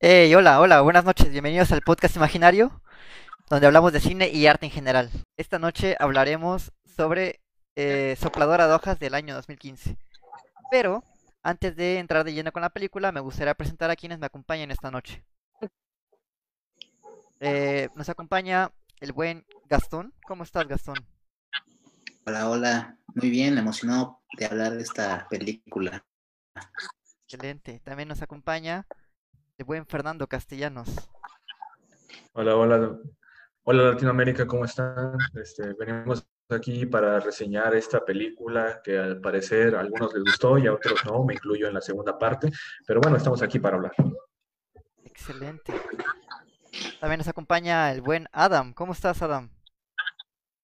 Hey, hola, hola, buenas noches, bienvenidos al podcast imaginario, donde hablamos de cine y arte en general. Esta noche hablaremos sobre eh, Sopladora de Hojas del año 2015. Pero, antes de entrar de lleno con la película, me gustaría presentar a quienes me acompañan esta noche. Eh, nos acompaña el buen Gastón. ¿Cómo estás, Gastón? Hola, hola, muy bien, emocionado de hablar de esta película. Excelente. También nos acompaña el buen Fernando Castellanos. Hola, hola, hola Latinoamérica, ¿cómo están? Este, venimos aquí para reseñar esta película que al parecer a algunos les gustó y a otros no, me incluyo en la segunda parte, pero bueno, estamos aquí para hablar. Excelente. También nos acompaña el buen Adam. ¿Cómo estás, Adam?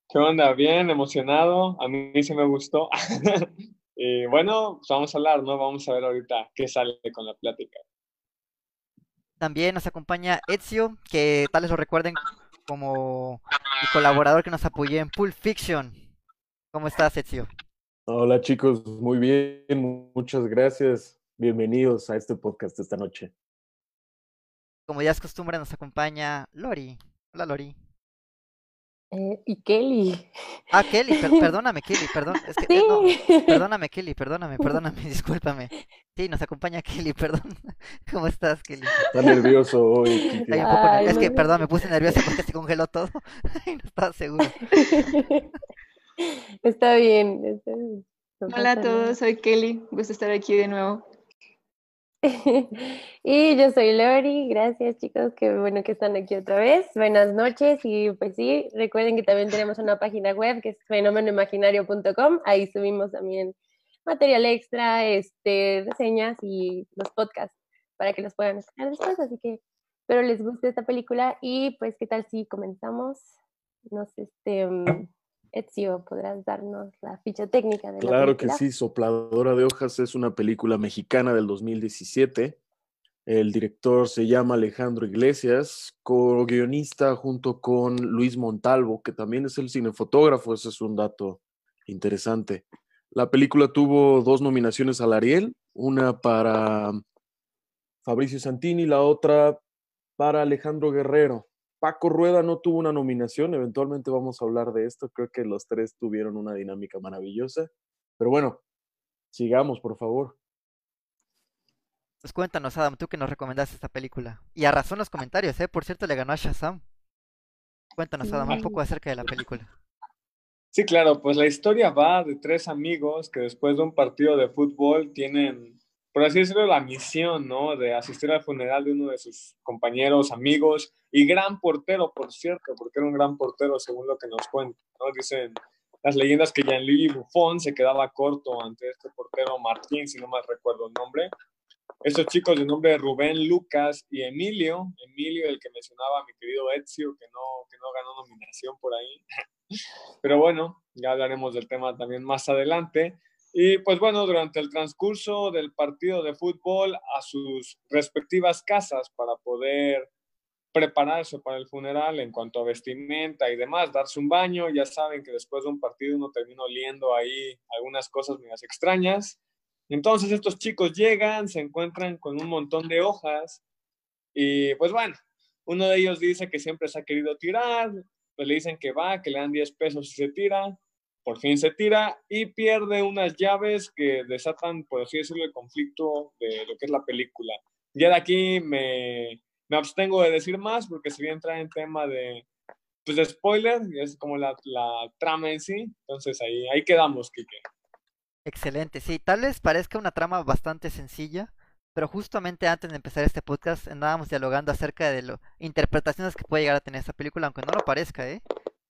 ¿Qué onda? Bien, emocionado. A mí sí me gustó. y bueno, pues vamos a hablar, ¿no? Vamos a ver ahorita qué sale con la plática. También nos acompaña Ezio, que tal vez lo recuerden como el colaborador que nos apoyó en Pulp Fiction. ¿Cómo estás, Ezio? Hola chicos, muy bien, muchas gracias. Bienvenidos a este podcast esta noche. Como ya es costumbre, nos acompaña Lori. Hola, Lori. Eh, y Kelly. Ah, Kelly, per perdóname, Kelly, perdón. Es que, eh, no, perdóname, Kelly, perdóname, perdóname, discúlpame. Sí, nos acompaña Kelly, perdón. ¿Cómo estás, Kelly? Está nervioso hoy. Poco Ay, es que, perdón, me puse nerviosa porque se congeló todo y no estaba seguro. Está bien. Está bien. Hola a todos, soy Kelly. Gusto estar aquí de nuevo. y yo soy Lori, gracias chicos, qué bueno que están aquí otra vez. Buenas noches y pues sí, recuerden que también tenemos una página web que es fenomenoimaginario.com, ahí subimos también material extra, este, reseñas y los podcasts para que los puedan escuchar después, así que espero les guste esta película y pues qué tal si comenzamos, no sé, este... Ezio, ¿podrás darnos la ficha técnica de claro la que sí, Sopladora de Hojas es una película mexicana del 2017. El director se llama Alejandro Iglesias, co-guionista junto con Luis Montalvo, que también es el cinefotógrafo, ese es un dato interesante. La película tuvo dos nominaciones al Ariel, una para Fabricio Santini, la otra para Alejandro Guerrero. Paco Rueda no tuvo una nominación, eventualmente vamos a hablar de esto, creo que los tres tuvieron una dinámica maravillosa, pero bueno, sigamos, por favor. Pues cuéntanos, Adam, tú que nos recomendaste esta película. Y a razón los comentarios, ¿eh? Por cierto, le ganó a Shazam. Cuéntanos, Adam, un poco acerca de la película. Sí, claro, pues la historia va de tres amigos que después de un partido de fútbol tienen por así decirlo, la misión, ¿no? De asistir al funeral de uno de sus compañeros, amigos y gran portero, por cierto, porque era un gran portero, según lo que nos cuentan, ¿no? Dicen las leyendas que Jean-Louis Buffon se quedaba corto ante este portero Martín, si no mal recuerdo el nombre. Estos chicos de nombre Rubén, Lucas y Emilio, Emilio, el que mencionaba mi querido Ezio, que no, que no ganó nominación por ahí. Pero bueno, ya hablaremos del tema también más adelante. Y pues bueno, durante el transcurso del partido de fútbol a sus respectivas casas para poder prepararse para el funeral en cuanto a vestimenta y demás, darse un baño, ya saben que después de un partido uno termina oliendo ahí algunas cosas muy extrañas. Entonces estos chicos llegan, se encuentran con un montón de hojas y pues bueno, uno de ellos dice que siempre se ha querido tirar, pues le dicen que va, que le dan 10 pesos si se tira, por fin se tira y pierde unas llaves que desatan, por así decirlo, el conflicto de lo que es la película. Ya de aquí me, me abstengo de decir más porque sería entrar en tema de, pues de spoiler, es como la, la, trama en sí. Entonces ahí, ahí quedamos, Kike. Excelente, sí, tal vez parezca una trama bastante sencilla, pero justamente antes de empezar este podcast andábamos dialogando acerca de las interpretaciones que puede llegar a tener esta película, aunque no lo parezca, ¿eh?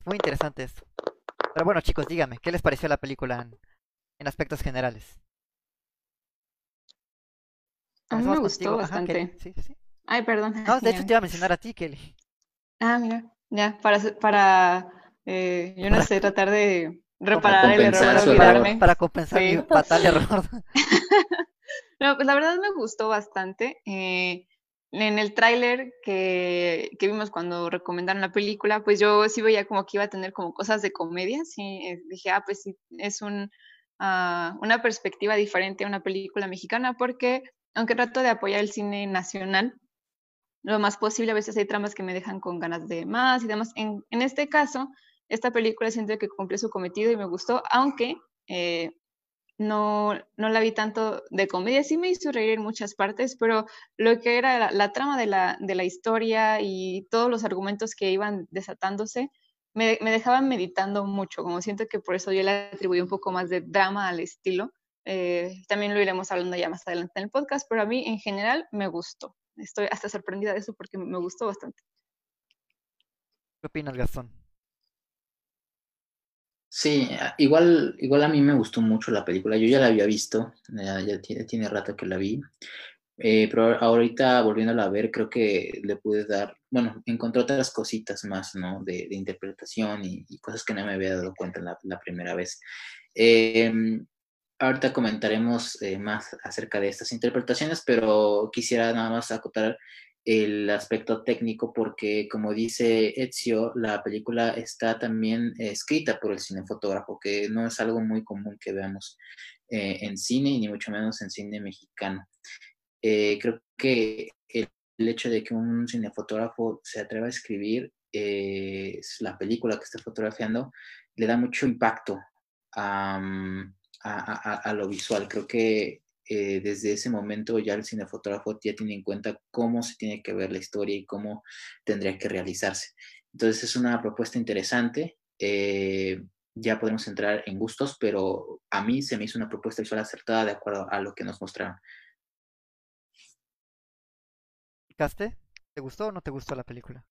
Muy interesante esto. Pero bueno, chicos, dígame, ¿qué les pareció la película en, aspectos generales? A mí me gustó bastante. ¿Sí, sí? Ay, perdón. No, de hecho te iba a mencionar a ti, Kelly. Ah, mira, ya, para, para eh, yo no sé, tratar de reparar el error, olvidarme. Para, compensar mi fatal error. no, pues la verdad me gustó bastante. Eh, en el tráiler que, que, vimos cuando recomendaron la película, pues yo sí veía como que iba a tener como cosas de comedia, sí, eh, dije, ah, pues sí, es un, uh, una perspectiva diferente a una película mexicana, porque aunque trato de apoyar el cine nacional, lo más posible. A veces hay tramas que me dejan con ganas de más y demás. En, en este caso, esta película siento que cumplió su cometido y me gustó, aunque eh, no, no la vi tanto de comedia, sí me hizo reír en muchas partes, pero lo que era la, trama de la, de la, historia y todos los argumentos que iban desatándose, me, me, dejaban meditando mucho, como siento que por eso yo le atribuí un poco más de drama al estilo. Eh, también lo iremos hablando ya más adelante en el podcast, pero a mí en general me gustó. Estoy hasta sorprendida de eso porque me gustó bastante. ¿Qué opinas, Gastón? Sí, igual, igual a mí me gustó mucho la película. Yo ya la había visto, ya, tiene, rato que la vi. Eh, pero ahorita volviéndola a ver, creo que le pude dar, bueno, encontré otras cositas más, ¿no? De, interpretación y, cosas que no me había dado cuenta la, primera vez. Em, ahorita comentaremos eh, más acerca de estas interpretaciones, pero quisiera nada más acotar el aspecto técnico porque, como dice Ezio, la película está también escrita por el cinefotógrafo, que no es algo muy común que veamos eh, en cine ni mucho menos en cine mexicano. Eh, creo que el, hecho de que un cinefotógrafo se atreva a escribir eh, la película que está fotografiando le da mucho impacto a, a lo visual. Creo que eh, desde ese momento ya el cinefotógrafo ya tiene en cuenta cómo se tiene que ver la historia y cómo tendría que realizarse. Entonces es una propuesta interesante. Eh, ya podemos entrar en gustos, pero a mí se me hizo una propuesta visual acertada de acuerdo a lo que nos mostraron. ¿Caste? ¿Te gustó o no te gustó la película?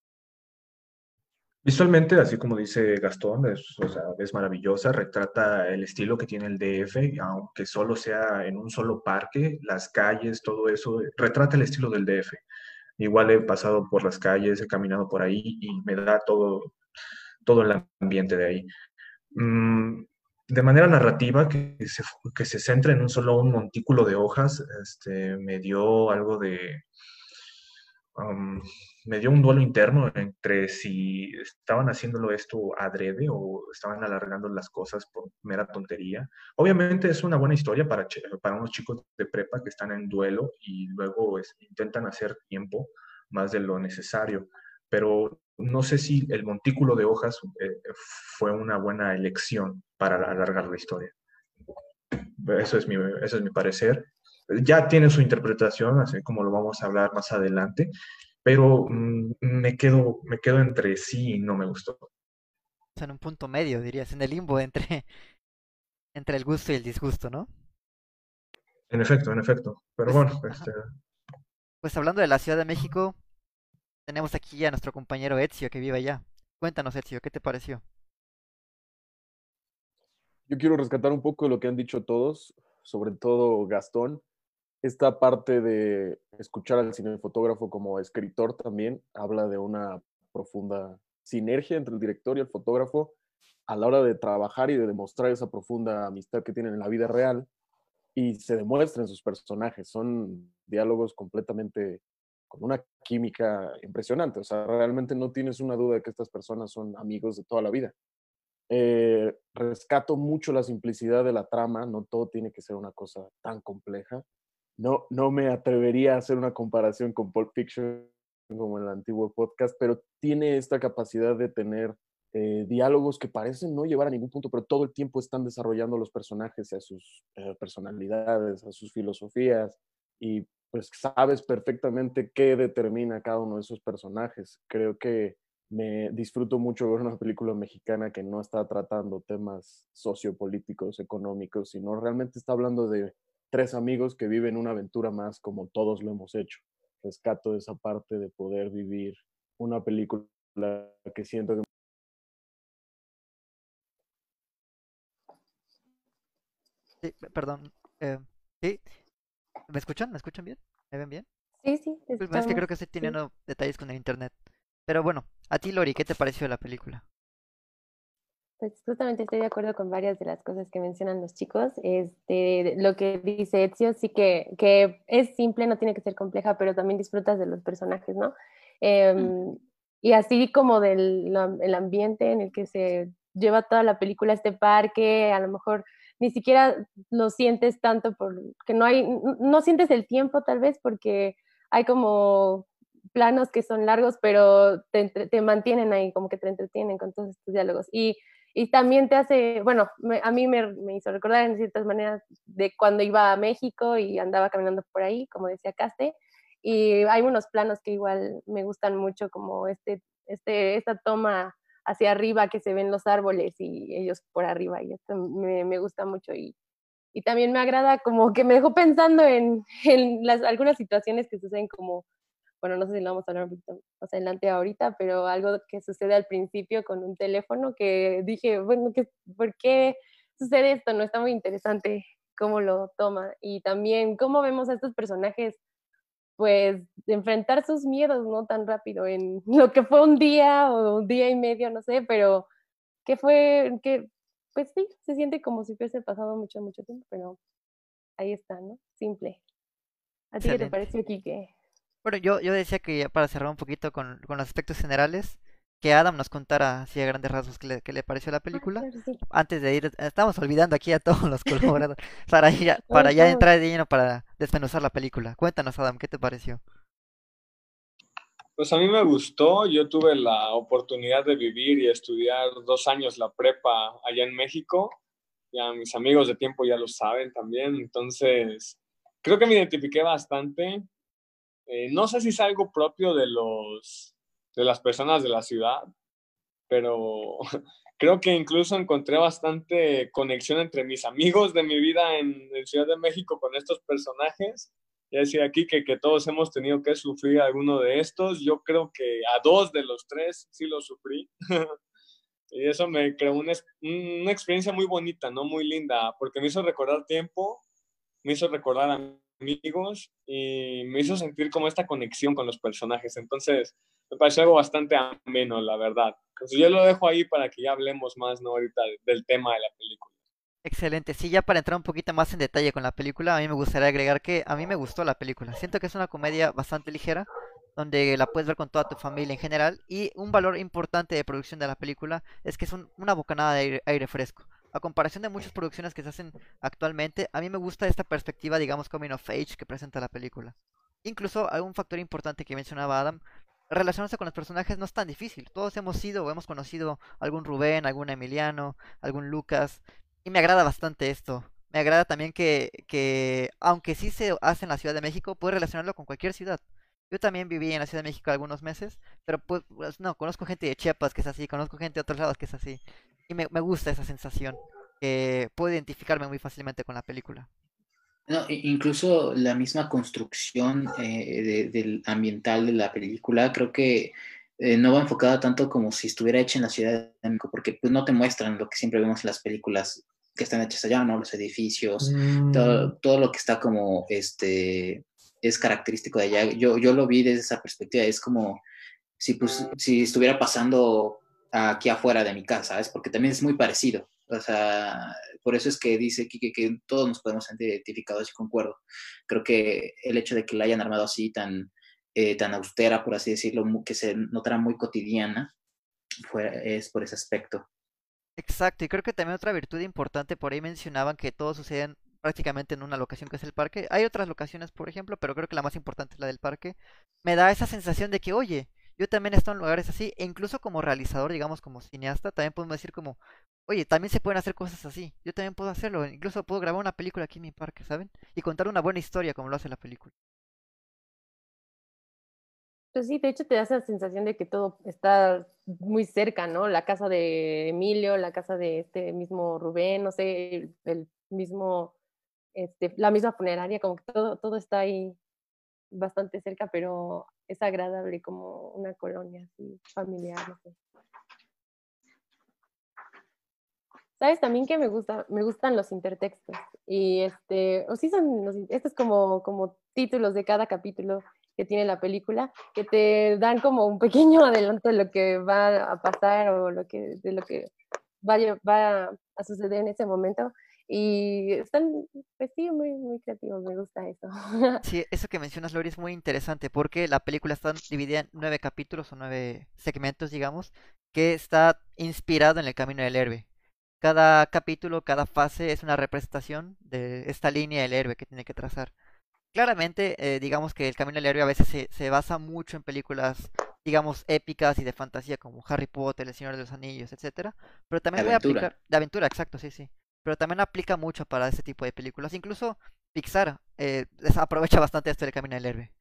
Visualmente, así como dice Gastón, es, maravillosa, retrata el estilo que tiene el DF, aunque solo sea en un solo parque, las calles, todo eso, retrata el estilo del DF. Igual he pasado por las calles, he caminado por ahí y me da todo, todo el ambiente de ahí. Mm, de manera narrativa, que se, que centra en un solo montículo de hojas, este, me dio algo de me dio un duelo interno entre si estaban haciéndolo esto adrede o estaban alargando las cosas por mera tontería. Obviamente es una buena historia para, para unos chicos de prepa que están en duelo y luego intentan hacer tiempo más de lo necesario, pero no sé si el montículo de hojas eh, fue una buena elección para alargar la historia. Eso es mi, eso es mi parecer ya tiene su interpretación, así como lo vamos a hablar más adelante, pero mm, me, quedo, me quedo entre sí y no me gustó. En un punto medio, dirías, en el limbo entre, entre el gusto y el disgusto, ¿no? En efecto, en efecto. Pero Pues, bueno, este, Pues hablando de la Ciudad de México, tenemos aquí a nuestro compañero Ezio que vive allá. Cuéntanos, Ezio, ¿qué te pareció? Yo quiero rescatar un poco de lo que han dicho todos, sobre todo Gastón. Esta parte de escuchar al cinefotógrafo como escritor también habla de una profunda sinergia entre el director y el fotógrafo a la hora de trabajar y de demostrar esa profunda amistad que tienen en la vida real y se demuestra en sus personajes. Son diálogos completamente con una química impresionante. O sea, realmente no tienes una duda de que estas personas son amigos de toda la vida. Eh, rescato mucho la simplicidad de la trama, no todo tiene que ser una cosa tan compleja. No, no me atrevería a hacer una comparación con Pulp Fiction como en el antiguo podcast, pero tiene esta capacidad de tener eh, diálogos que parecen no llevar a ningún punto, pero todo el tiempo están desarrollando los personajes a sus eh, personalidades, a sus filosofías, y pues sabes perfectamente qué determina cada uno de esos personajes. Creo que me disfruto mucho ver una película mexicana que no está tratando temas sociopolíticos, económicos, sino realmente está hablando de tres amigos que viven una aventura más como todos lo hemos hecho. Rescato esa parte de poder vivir una película que siento que... Sí, perdón. eh, ¿sí? ¿Me escuchan? ¿Me escuchan bien? ¿Me ven bien? Sí, sí, es que creo que estoy Sí. teniendo detalles con el internet. Pero bueno, a ti, Lori, ¿qué te pareció la película? Pues justamente estoy de acuerdo con varias de las cosas que mencionan los chicos. Este, lo que dice Ezio, sí que, que es simple, no tiene que ser compleja, pero también disfrutas de los personajes, ¿no? Em, y así como del la- el ambiente en el que se lleva toda la película a este parque, a lo mejor ni siquiera lo sientes tanto porque no hay, no sientes el tiempo tal vez porque hay como planos que son largos, pero te, te, mantienen ahí, como que te entretienen con todos estos diálogos. Y, y también te hace, bueno, a mí me, me, hizo recordar en ciertas maneras de cuando iba a México y andaba caminando por ahí, como decía Caste, y hay unos planos que igual me gustan mucho, como este, este, esta toma hacia arriba que se ven los árboles y ellos por arriba, y esto me, me gusta mucho. Y, y también me agrada como que me dejó pensando en, en las, algunas situaciones que suceden como, bueno, no sé si lo vamos a hablar un poquito más adelante ahorita, pero algo que sucede al principio con un teléfono que dije, bueno, ¿qué, ¿por qué sucede esto? No está muy interesante cómo lo toma y también cómo vemos a estos personajes pues enfrentar sus miedos no tan rápido en lo que fue un día o un día y medio, no sé, pero que fue, que pues sí, se siente como si hubiese pasado mucho, mucho tiempo, pero ahí está, ¿no? Simple. ¿A ti qué te pareció, Kike? Bueno, yo, yo decía que ya para cerrar un poquito con, con los aspectos generales, que Adam nos contara así a grandes rasgos qué le, qué le pareció la ah, película. Antes de ir, estamos olvidando aquí a todos los colaboradores para, ya, para ya entrar de lleno para desmenuzar la película. Cuéntanos, Adam, ¿qué te pareció? Pues a mí me gustó, yo tuve la oportunidad de vivir y estudiar dos años la prepa allá en México, ya mis amigos de tiempo ya lo saben también, entonces creo que me identifiqué bastante. Eh, no sé si es algo propio de, los, de las personas de la ciudad, pero creo que incluso encontré bastante conexión entre mis amigos de mi vida en, en Ciudad de México con estos personajes ya decía aquí que, que todos hemos tenido que sufrir alguno de estos. Yo creo que a dos de los tres sí lo sufrí. y eso me creó una, una experiencia muy bonita, ¿no? Muy linda, porque me hizo recordar tiempo, me hizo recordar amigos y me hizo sentir como esta conexión con los personajes. Entonces, me pareció algo bastante ameno, la verdad. Entonces, yo lo dejo ahí para que ya hablemos más, ¿no? Ahorita del tema de la película. Excelente. Sí, ya para entrar un poquito más en detalle con la película, a mí me gustaría agregar que a mí me gustó la película. Siento que es una comedia bastante ligera, donde la puedes ver con toda tu familia en general. Y un valor importante de producción de la película es que es una bocanada de aire, fresco. A comparación de muchas producciones que se hacen actualmente, a mí me gusta esta perspectiva, digamos, coming of age que presenta la película. Incluso un factor importante que mencionaba Adam, relacionarse con los personajes no es tan difícil. Todos hemos sido o hemos conocido algún Rubén, algún Emiliano, algún Lucas, y me agrada bastante esto. Me agrada también que, que, aunque sí se hace en la Ciudad de México, puedes relacionarlo con cualquier ciudad. Yo también viví en la Ciudad de México algunos meses, pero pues, no, conozco gente de Chiapas que es así, conozco gente de otros lados que es así. Y me, me gusta esa sensación, que puedo identificarme muy fácilmente con la película. No, incluso la misma construcción eh, del ambiental de la película, creo que eh, no va enfocada tanto como si estuviera hecha en la Ciudad de México, porque pues no te muestran lo que siempre vemos en las películas que están hechas allá, ¿no? Los edificios, mm. todo, todo, lo que está como, este, es característico de allá. Yo, yo lo vi desde esa perspectiva, es como si, pues, si estuviera pasando aquí afuera de mi casa, ¿sabes? Porque también es muy parecido. O sea, por eso es que dice Kike que todos nos podemos sentir identificados y concuerdo. Creo que el hecho de que la hayan armado así tan, eh, tan austera, por así decirlo, que se notara muy cotidiana, fue, es por ese aspecto. Exacto, y creo que también otra virtud importante, por ahí mencionaban que todo sucede prácticamente en una locación que es el parque. Hay otras locaciones, por ejemplo, pero creo que la más importante es la del parque. Me da esa sensación de que, oye, yo también he estado en lugares así, e incluso como realizador, digamos, como cineasta, también podemos decir como, oye, también se pueden hacer cosas así, yo también puedo hacerlo, incluso puedo grabar una película aquí en mi parque, ¿saben? Y contar una buena historia como lo hace la película. Pues sí, de hecho te da esa sensación de que todo está muy cerca, ¿no? La casa de Emilio, la casa de este mismo Rubén, no sé, el, mismo, este, la misma funeraria, como que todo, todo está ahí bastante cerca, pero es agradable como una colonia así familiar, no sé. ¿Sabes también que me gusta? Me gustan los intertextos. Y este, o sí son, los, estos como, como títulos de cada capítulo que tiene la película, que te dan como un pequeño adelanto de lo que va a pasar o lo que, de lo que vaya, va a suceder en ese momento. Y están, pues sí, muy, muy creativos, me gusta eso. Sí, eso que mencionas, Lori, es muy interesante porque la película está dividida en nueve capítulos o nueve segmentos, digamos, que está inspirado en el camino del héroe. Cada capítulo, cada fase es una representación de esta línea del héroe que tiene que trazar. claramente, eh, digamos que el Camino del Héroe a veces se, se basa mucho en películas, digamos, épicas y de fantasía como Harry Potter, El Señor de los Anillos, etcétera. Pero también De voy a aventura. aplicar, de aventura, exacto, sí, sí. Pero también aplica mucho para ese tipo de películas. Incluso Pixar eh, aprovecha bastante esto del Camino del Héroe.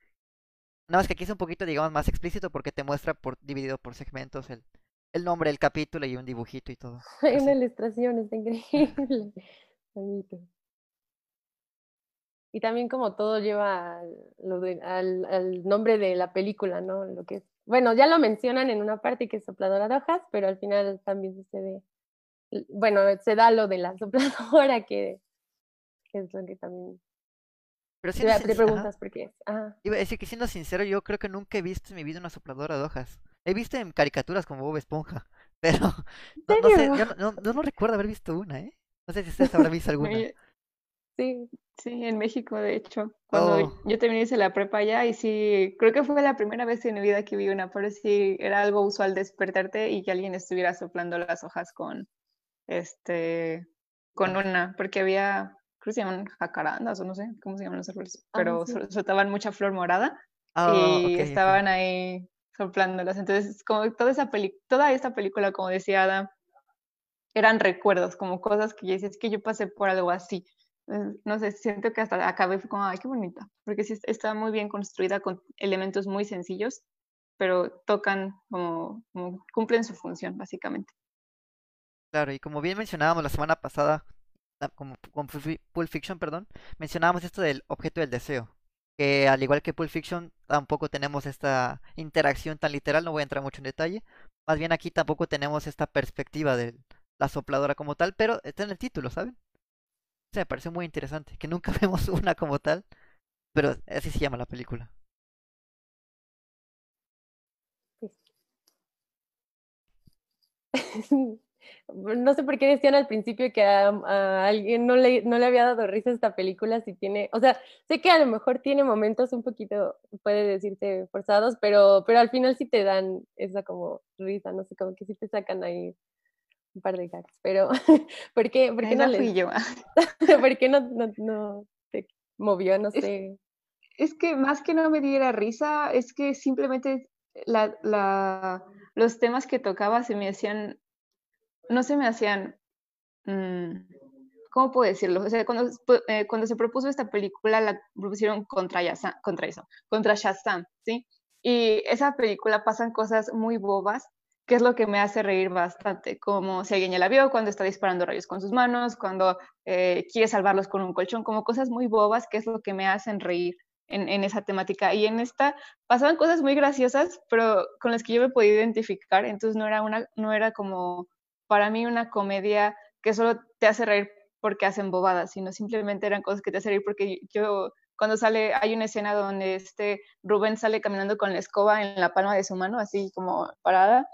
Nada más que aquí es un poquito, digamos, más explícito porque te muestra por dividido por segmentos el, el nombre del capítulo y un dibujito y todo. Hay una ilustración, está increíble. Bonito. Y también como todo lleva al, lo de- al, al nombre de la película, ¿no? Lo que es, bueno, ya lo mencionan en una parte que es sopladora de hojas, pero al final también sucede, bueno, se da lo de la sopladora que, que es lo que también Pero te, te preguntas por qué. Ajá. Iba a decir que siendo sincero, yo creo que nunca he visto en mi vida una sopladora de hojas. He visto en caricaturas como Bob Esponja, pero no, no sé, yo no, no, no- no recuerdo haber visto una, ¿eh? No sé si ustedes habrán visto alguna. Sí, Sí, en México, de hecho. Cuando Oh. yo también hice la prepa allá y sí, creo que fue la primera vez en mi vida que vi una, pero sí era algo usual despertarte y que alguien estuviera soplando las hojas con, este, con una, porque había, creo que se llaman jacarandas o no sé cómo se llaman los árboles, Ah, pero sí. soltaban mucha flor morada Ah, y estaban ahí soplándolas. Entonces, como toda esa peli toda esta película, como decía Adam, eran recuerdos, como cosas que yo decía, es que yo pasé por algo así. No sé, siento que hasta acabé como, ay, qué bonita, porque sí es- está muy bien construida con elementos muy sencillos, pero tocan como, como cumplen su función, básicamente. Claro, y como bien mencionábamos la semana pasada, ah, como con Pulp Fi- Pulp Fiction, perdón, mencionábamos esto del objeto del deseo, que al igual que Pulp Fiction tampoco tenemos esta interacción tan literal, no voy a entrar mucho en detalle, más bien aquí tampoco tenemos esta perspectiva de la sopladora como tal, pero está en el título, ¿saben? Se me pareció muy interesante, que nunca vemos una como tal, pero así se llama la película. No sé por qué decían al principio que a, a alguien no le, no le había dado risa esta película, si tiene, o sea, sé que a lo mejor tiene momentos un poquito, puede decirse forzados, pero, pero al final sí te dan esa como risa, no sé, como que sí te sacan ahí un par de gags, pero ¿por qué, por qué no les, fui yo. por qué no, no, no te movió, no Es- sé? Es que más que no me diera risa, es que simplemente la, la- los temas que tocaba se me hacían, no se me hacían, mm, ¿cómo puedo decirlo? O sea, cuando, pu- eh, cuando se propuso esta película, la propusieron contra, Yaza- contra eso, contra Shazam, ¿sí? Y esa película pasan cosas muy bobas, que es lo que me hace reír bastante, como si alguien ya la vio, cuando está disparando rayos con sus manos, cuando eh, quiere salvarlos con un colchón, como cosas muy bobas, que es lo que me hacen reír en, en esa temática. Y en esta pasaban cosas muy graciosas, pero con las que yo me podía identificar, entonces no era, una, no era como para mí una comedia que solo te hace reír porque hacen bobadas, sino simplemente eran cosas que te hacen reír porque yo, cuando sale, hay una escena donde este Rubén sale caminando con la escoba en la palma de su mano, así como parada,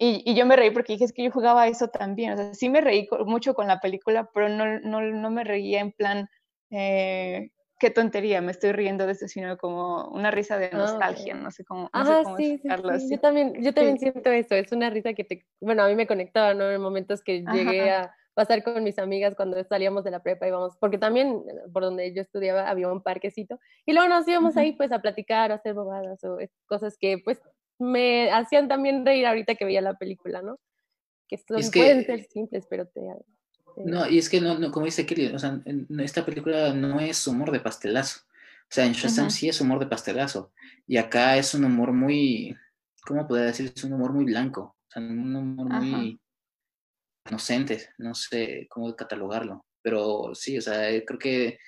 y, y yo me reí porque dije, es que yo jugaba eso también. O sea, sí me reí mucho con la película, pero no, no, no me reía en plan, eh, qué tontería, me estoy riendo de esto, sino como una risa de Ah, nostalgia, no sé cómo, no sé Ajá, cómo sí, así. Yo también, yo también Sí. siento eso. Es una risa que te, bueno, a mí me conectaba, ¿no? En momentos que llegué a pasar con mis amigas cuando salíamos de la prepa íbamos, porque también eh, por donde yo estudiaba había un parquecito y luego nos íbamos ahí pues a platicar, a hacer bobadas o cosas que pues me hacían también reír ahorita que veía la película, ¿no? Que son, Es que- pueden ser simples, pero te... No, y es que no, no como dice Kelly, o sea, en- esta película no es humor de pastelazo. O sea, en Shazam sí es humor de pastelazo. Y acá es un humor muy, ¿cómo podría decir? Es un humor muy blanco. O sea, un humor Ajá. muy inocente. No sé cómo catalogarlo. Pero sí, o sea, creo que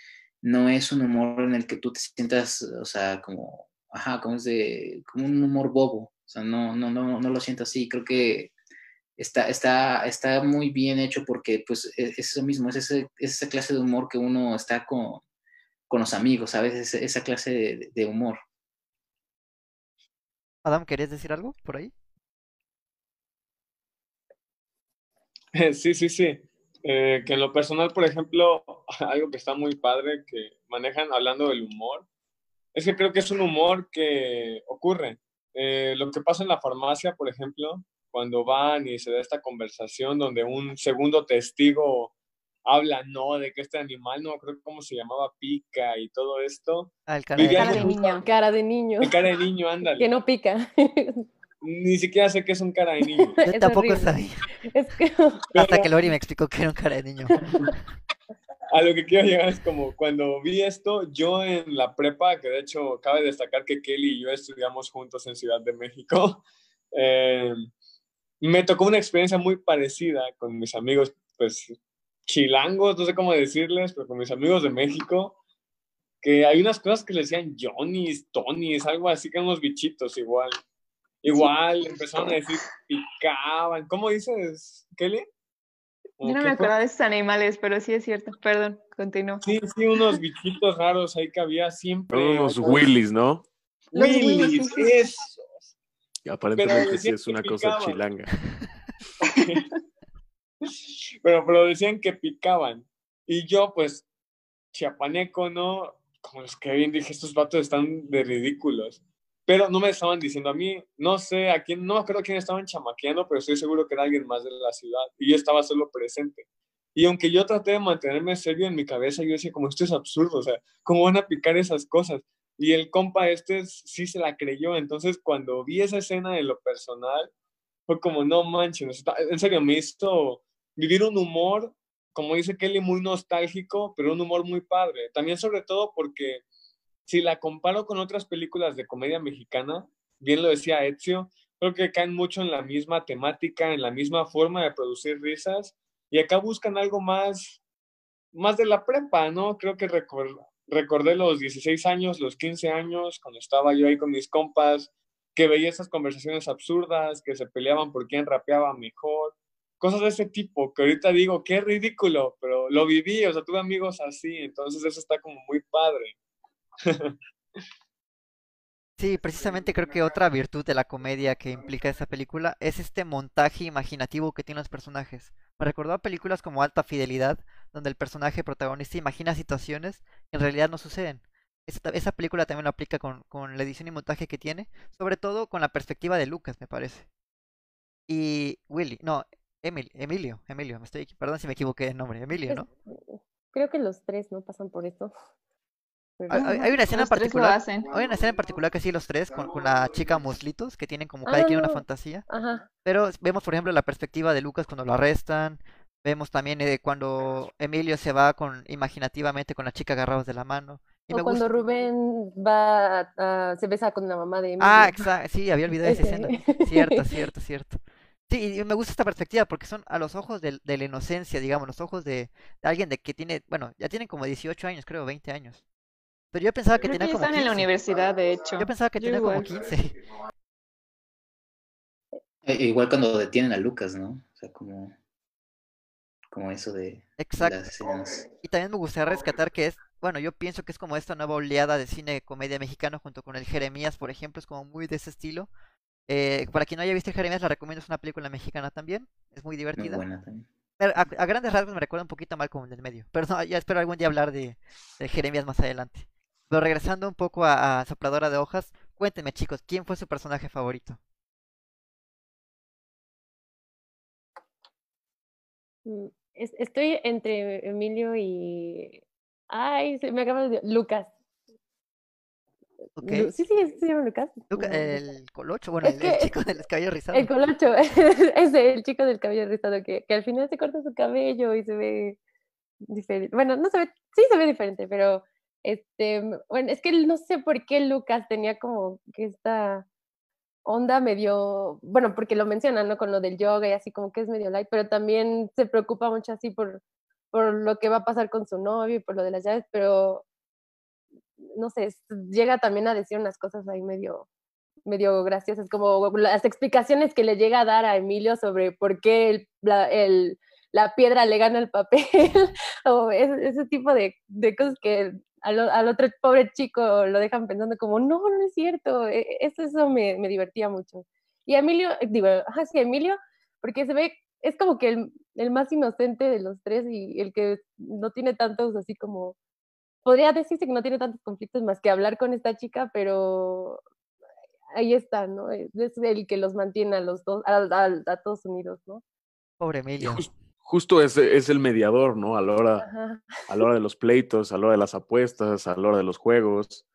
no es un humor en el que tú te sientas, o sea, como, ajá, como es de, como un humor bobo. O sea, no, no, no, no lo siento así. Creo que está, está, está muy bien hecho porque pues es, es eso mismo, es, ese, es esa clase de humor que uno está con, con los amigos, ¿sabes? Esa, esa clase de, de humor. Adam, ¿querías decir algo por ahí? Sí, sí, sí. Eh, que en lo personal, por ejemplo, algo que está muy padre que manejan hablando del humor, es que creo que es un humor que ocurre. Eh, lo que pasa en la farmacia, por ejemplo, cuando van y se da esta conversación donde un segundo testigo habla, ¿no? De que este animal, no creo cómo se llamaba, pica y todo esto. Ah, el cara de niño. Cara de niño. El cara de niño, ándale. Que no pica. Ni siquiera sé qué es un cara de niño. Yo Es tampoco horrible. sabía. Es que Hasta que Lori me explicó que era un cara de niño. a lo que quiero llegar es como cuando vi esto, yo en la prepa, que de hecho cabe destacar que Kelly y yo estudiamos juntos en Ciudad de México, eh, me tocó una experiencia muy parecida con mis amigos, pues chilangos, no sé cómo decirles, pero con mis amigos de México, que hay unas cosas que le decían Johnny's, Tonys, algo así que eran unos bichitos igual. Igual empezaron a decir picaban. ¿Cómo dices, Kelly? Yo no me acordaba de esos animales, pero sí es cierto. Perdón, continúo. Sí, sí, unos bichitos raros ahí que había siempre. Unos Willys, ¿no? Sí. eso. Aparentemente sí es una cosa chilanga. Pero, pero decían que picaban. Y yo, pues, chiapaneco, ¿no? Como los que bien dije, estos vatos están de ridículos. Pero no me estaban diciendo a mí, no sé a quién, no a quién estaban chamaqueando, pero estoy seguro que era alguien más de la ciudad. Y yo estaba solo presente. Y aunque yo traté de mantenerme serio en mi cabeza, yo decía, como esto es absurdo, o sea, ¿cómo van a picar esas cosas? Y el compa este sí se la creyó. Entonces, cuando vi esa escena de lo personal, fue como, no manches, en serio, me hizo vivir un humor, como dice Kelly, muy nostálgico, pero un humor muy padre. También sobre todo porque si la comparo con otras películas de comedia mexicana, bien lo decía Ezio, creo que caen mucho en la misma temática, en la misma forma de producir risas, y acá buscan algo más, más de la prepa, ¿no? Creo que recor- recordé los 16 años, los 15 años, cuando estaba yo ahí con mis compas, que veía esas conversaciones absurdas, que se peleaban por quién rapeaba mejor, cosas de ese tipo, que ahorita digo, qué ridículo, pero lo viví, o sea, tuve amigos así, entonces eso está como muy padre. Sí, precisamente creo que otra virtud de la comedia que implica esa película es este montaje imaginativo que tienen los personajes. Me recordó a películas como Alta Fidelidad, donde el personaje protagonista imagina situaciones que en realidad no suceden. Esa, película también lo aplica con, con la edición y montaje que tiene, sobre todo con la perspectiva de Lucas, me parece. Y Willy, no, Emil, Emilio, Emilio, me estoy, perdón si me equivoqué de nombre, Emilio, ¿no? Creo que los tres no pasan por esto. Hay, una escena en particular, hay una escena en particular que sí los tres, con, con la chica Muslitos, que tienen como cada Ah, quien una fantasía. Ajá. Pero vemos, por ejemplo, la perspectiva de Lucas cuando lo arrestan. Vemos también eh, cuando Emilio se va con imaginativamente con la chica agarrados de la mano. Y O me cuando gusta. Rubén va a- se besa con la mamá de Ah, Emilio. exacto. Sí, había olvidado esa Ese. escena. Cierto, cierto, cierto. Sí, y me gusta esta perspectiva porque son a los ojos del- de, la inocencia, digamos, los ojos de, de alguien de que tiene, bueno, ya tienen como 18 años, creo, 20 años. Pero yo pensaba que tenía como están en la 15. universidad, de hecho. Yo pensaba que Yo tenía como igual. 15. Eh, igual cuando detienen a Lucas, ¿no? O sea, como, como eso de, Exacto. las escenas. Y también me gustaría rescatar que es, bueno, yo pienso que es como esta nueva oleada de cine de comedia mexicano junto con el Jeremías, por ejemplo, es como muy de ese estilo. Eh, para quien no haya visto el Jeremías, la recomiendo, es una película mexicana también, es muy Muy divertida. buena también. A, a grandes rasgos me recuerda un poquito mal como en el medio, pero no, ya espero algún día hablar de, de Jeremías más adelante. Pero regresando un poco a, a Sopladora de Hojas, cuéntenme chicos, ¿quién fue su personaje favorito? Es- estoy entre Emilio y. Ay, se me acaba de. Lucas. Ok. Lu- Sí, sí, se llama Lucas. Luca- el Colocho, bueno, Es el, que- chico del cabello rizado. El colocho, ese, el chico del cabello rizado que, que al final se corta su cabello y se ve diferente. Bueno, no se ve, sí se ve diferente, pero este, bueno, es que no sé por qué Lucas tenía como que esta onda medio, bueno, porque lo mencionan, ¿no? Con lo del yoga y así como que es medio light, pero también se preocupa mucho así por, por lo que va a pasar con su novio y por lo de las llaves, pero no sé, llega también a decir unas cosas ahí medio, medio graciosas, como las explicaciones que le llega a dar a Emilio sobre por qué el- la piedra le gana el papel, o ese, ese tipo de, de cosas que al, al otro pobre chico lo dejan pensando como, no, no es cierto, e- e- eso, eso me, me divertía mucho. Y Emilio, eh, digo, ajá, sí, Emilio, porque se ve, es como que el, el más inocente de los tres y el que no tiene tantos así como podría decirse que no tiene tantos conflictos más que hablar con esta chica, pero ahí está, ¿no? Es el que los mantiene a los dos, a, a- a todos unidos, ¿no? Pobre Emilio. Jus- justo es, es el mediador, ¿no? A la, hora, Ajá. a la hora de los pleitos, a la hora de las apuestas, a la hora de los juegos.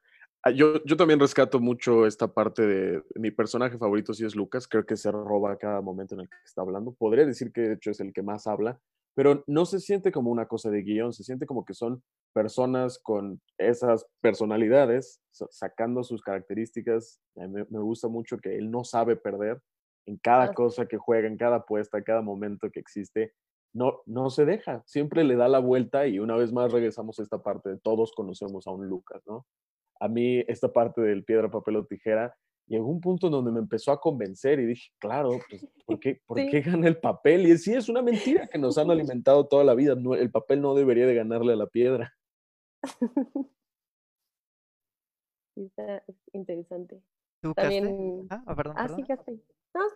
Ah, Yo, yo también rescato mucho esta parte de mi personaje favorito, sí es Lucas, creo que se roba cada momento en el que está hablando. Podría decir que de hecho es el que más habla, pero no se siente como una cosa de guion, se siente como que son personas con esas personalidades, sa- sacando sus características. Me, me gusta mucho que él no sabe perder en cada cosa que juega, en cada apuesta, en cada momento que existe. No, no se deja, siempre le da la vuelta y una vez más regresamos a esta parte de todos conocemos a un Lucas, ¿no? A mí esta parte del piedra, papel o tijera llegó un punto en donde me empezó a convencer y dije, claro, pues, ¿por qué, por Sí. qué gana el papel? Y sí, es una mentira que nos han alimentado toda la vida. no- el papel no debería de ganarle a la piedra. Está interesante. ¿Tú? También. Ah, ah, perdón, Ah, sí, perdón. ya estoy. No, no,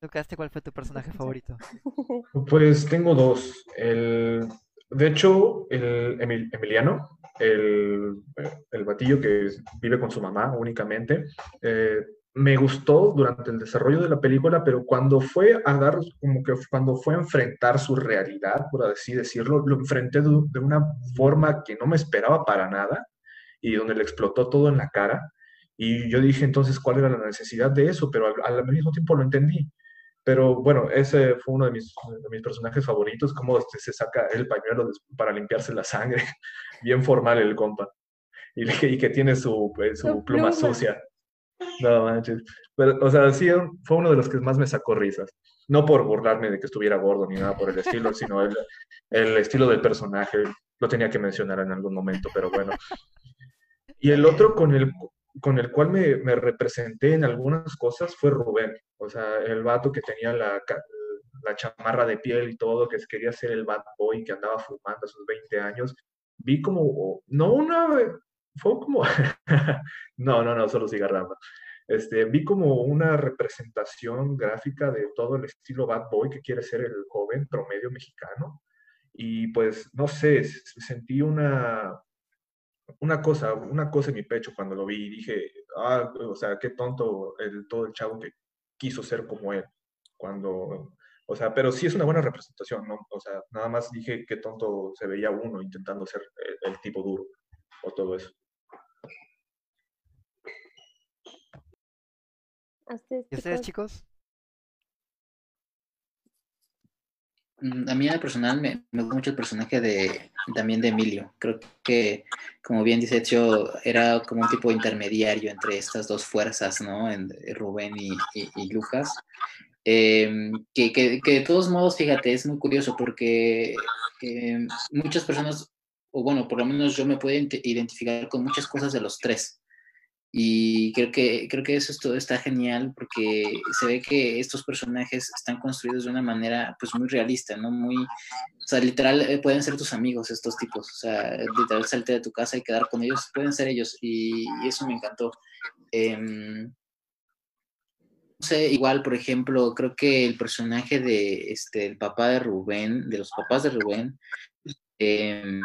¿Tú, Caste, cuál fue tu personaje favorito? Pues tengo dos. El, de hecho, el Emil- Emiliano, el, el batillo que vive con su mamá únicamente, eh, me gustó durante el desarrollo de la película, pero cuando fue a dar, como que cuando fue a enfrentar su realidad, por así decirlo, lo enfrenté de, de una forma que no me esperaba para nada y donde le explotó todo en la cara. Y yo dije entonces cuál era la necesidad de eso, pero al, al mismo tiempo lo entendí. Pero bueno, ese fue uno de mis, de mis personajes favoritos, cómo este, se saca el pañuelo para limpiarse la sangre. Bien formal el compa. Y, y que tiene su, pues, su Su pluma pluma. sucia. No manches. Pero, o sea, sí, fue uno de los que más me sacó risas. No por burlarme de que estuviera gordo ni nada por el estilo, sino el, el estilo del personaje. Lo tenía que mencionar en algún momento, pero bueno. Y el otro con el, con el cual me, me representé en algunas cosas fue Rubén. O sea, el vato que tenía la, chamarra de piel y todo, que quería ser el bad boy que andaba fumando a sus 20 años. Vi como, no una, fue como, no, no, no, solo cigarrama. Este, vi como una representación gráfica de todo el estilo bad boy que quiere ser el joven promedio mexicano. Y pues, no sé, sentí una, una cosa, una cosa en mi pecho cuando lo vi y dije, ah, o sea, qué tonto el, todo el chavo que quiso ser como él. Cuando, o sea, pero sí es una buena representación, ¿no? O sea, nada más dije qué tonto se veía uno intentando ser el, el tipo duro o todo eso. ¿Ustedes, ¿Y ustedes, chicos? chicos? Mm, A mí en personal me, gusta mucho el personaje de también de Emilio. Creo que, como bien dice Ezio, era como un tipo intermediario entre estas dos fuerzas, ¿no? En, Rubén y, Lucas. Eh, que, de todos modos, fíjate, es muy curioso porque eh, muchas personas, o bueno, por lo menos yo me puedo ident- identificar con muchas cosas de los tres. Y creo que, creo que eso es todo está genial porque se ve que estos personajes están construidos de una manera pues muy realista, ¿no? Muy, o sea, literal eh, pueden ser tus amigos estos tipos, o sea, literal salte de tu casa y quedar con ellos, pueden ser ellos y, eso me encantó. Em, no sé, igual, por ejemplo, creo que el personaje de este, el papá de Rubén, de los papás de Rubén, em,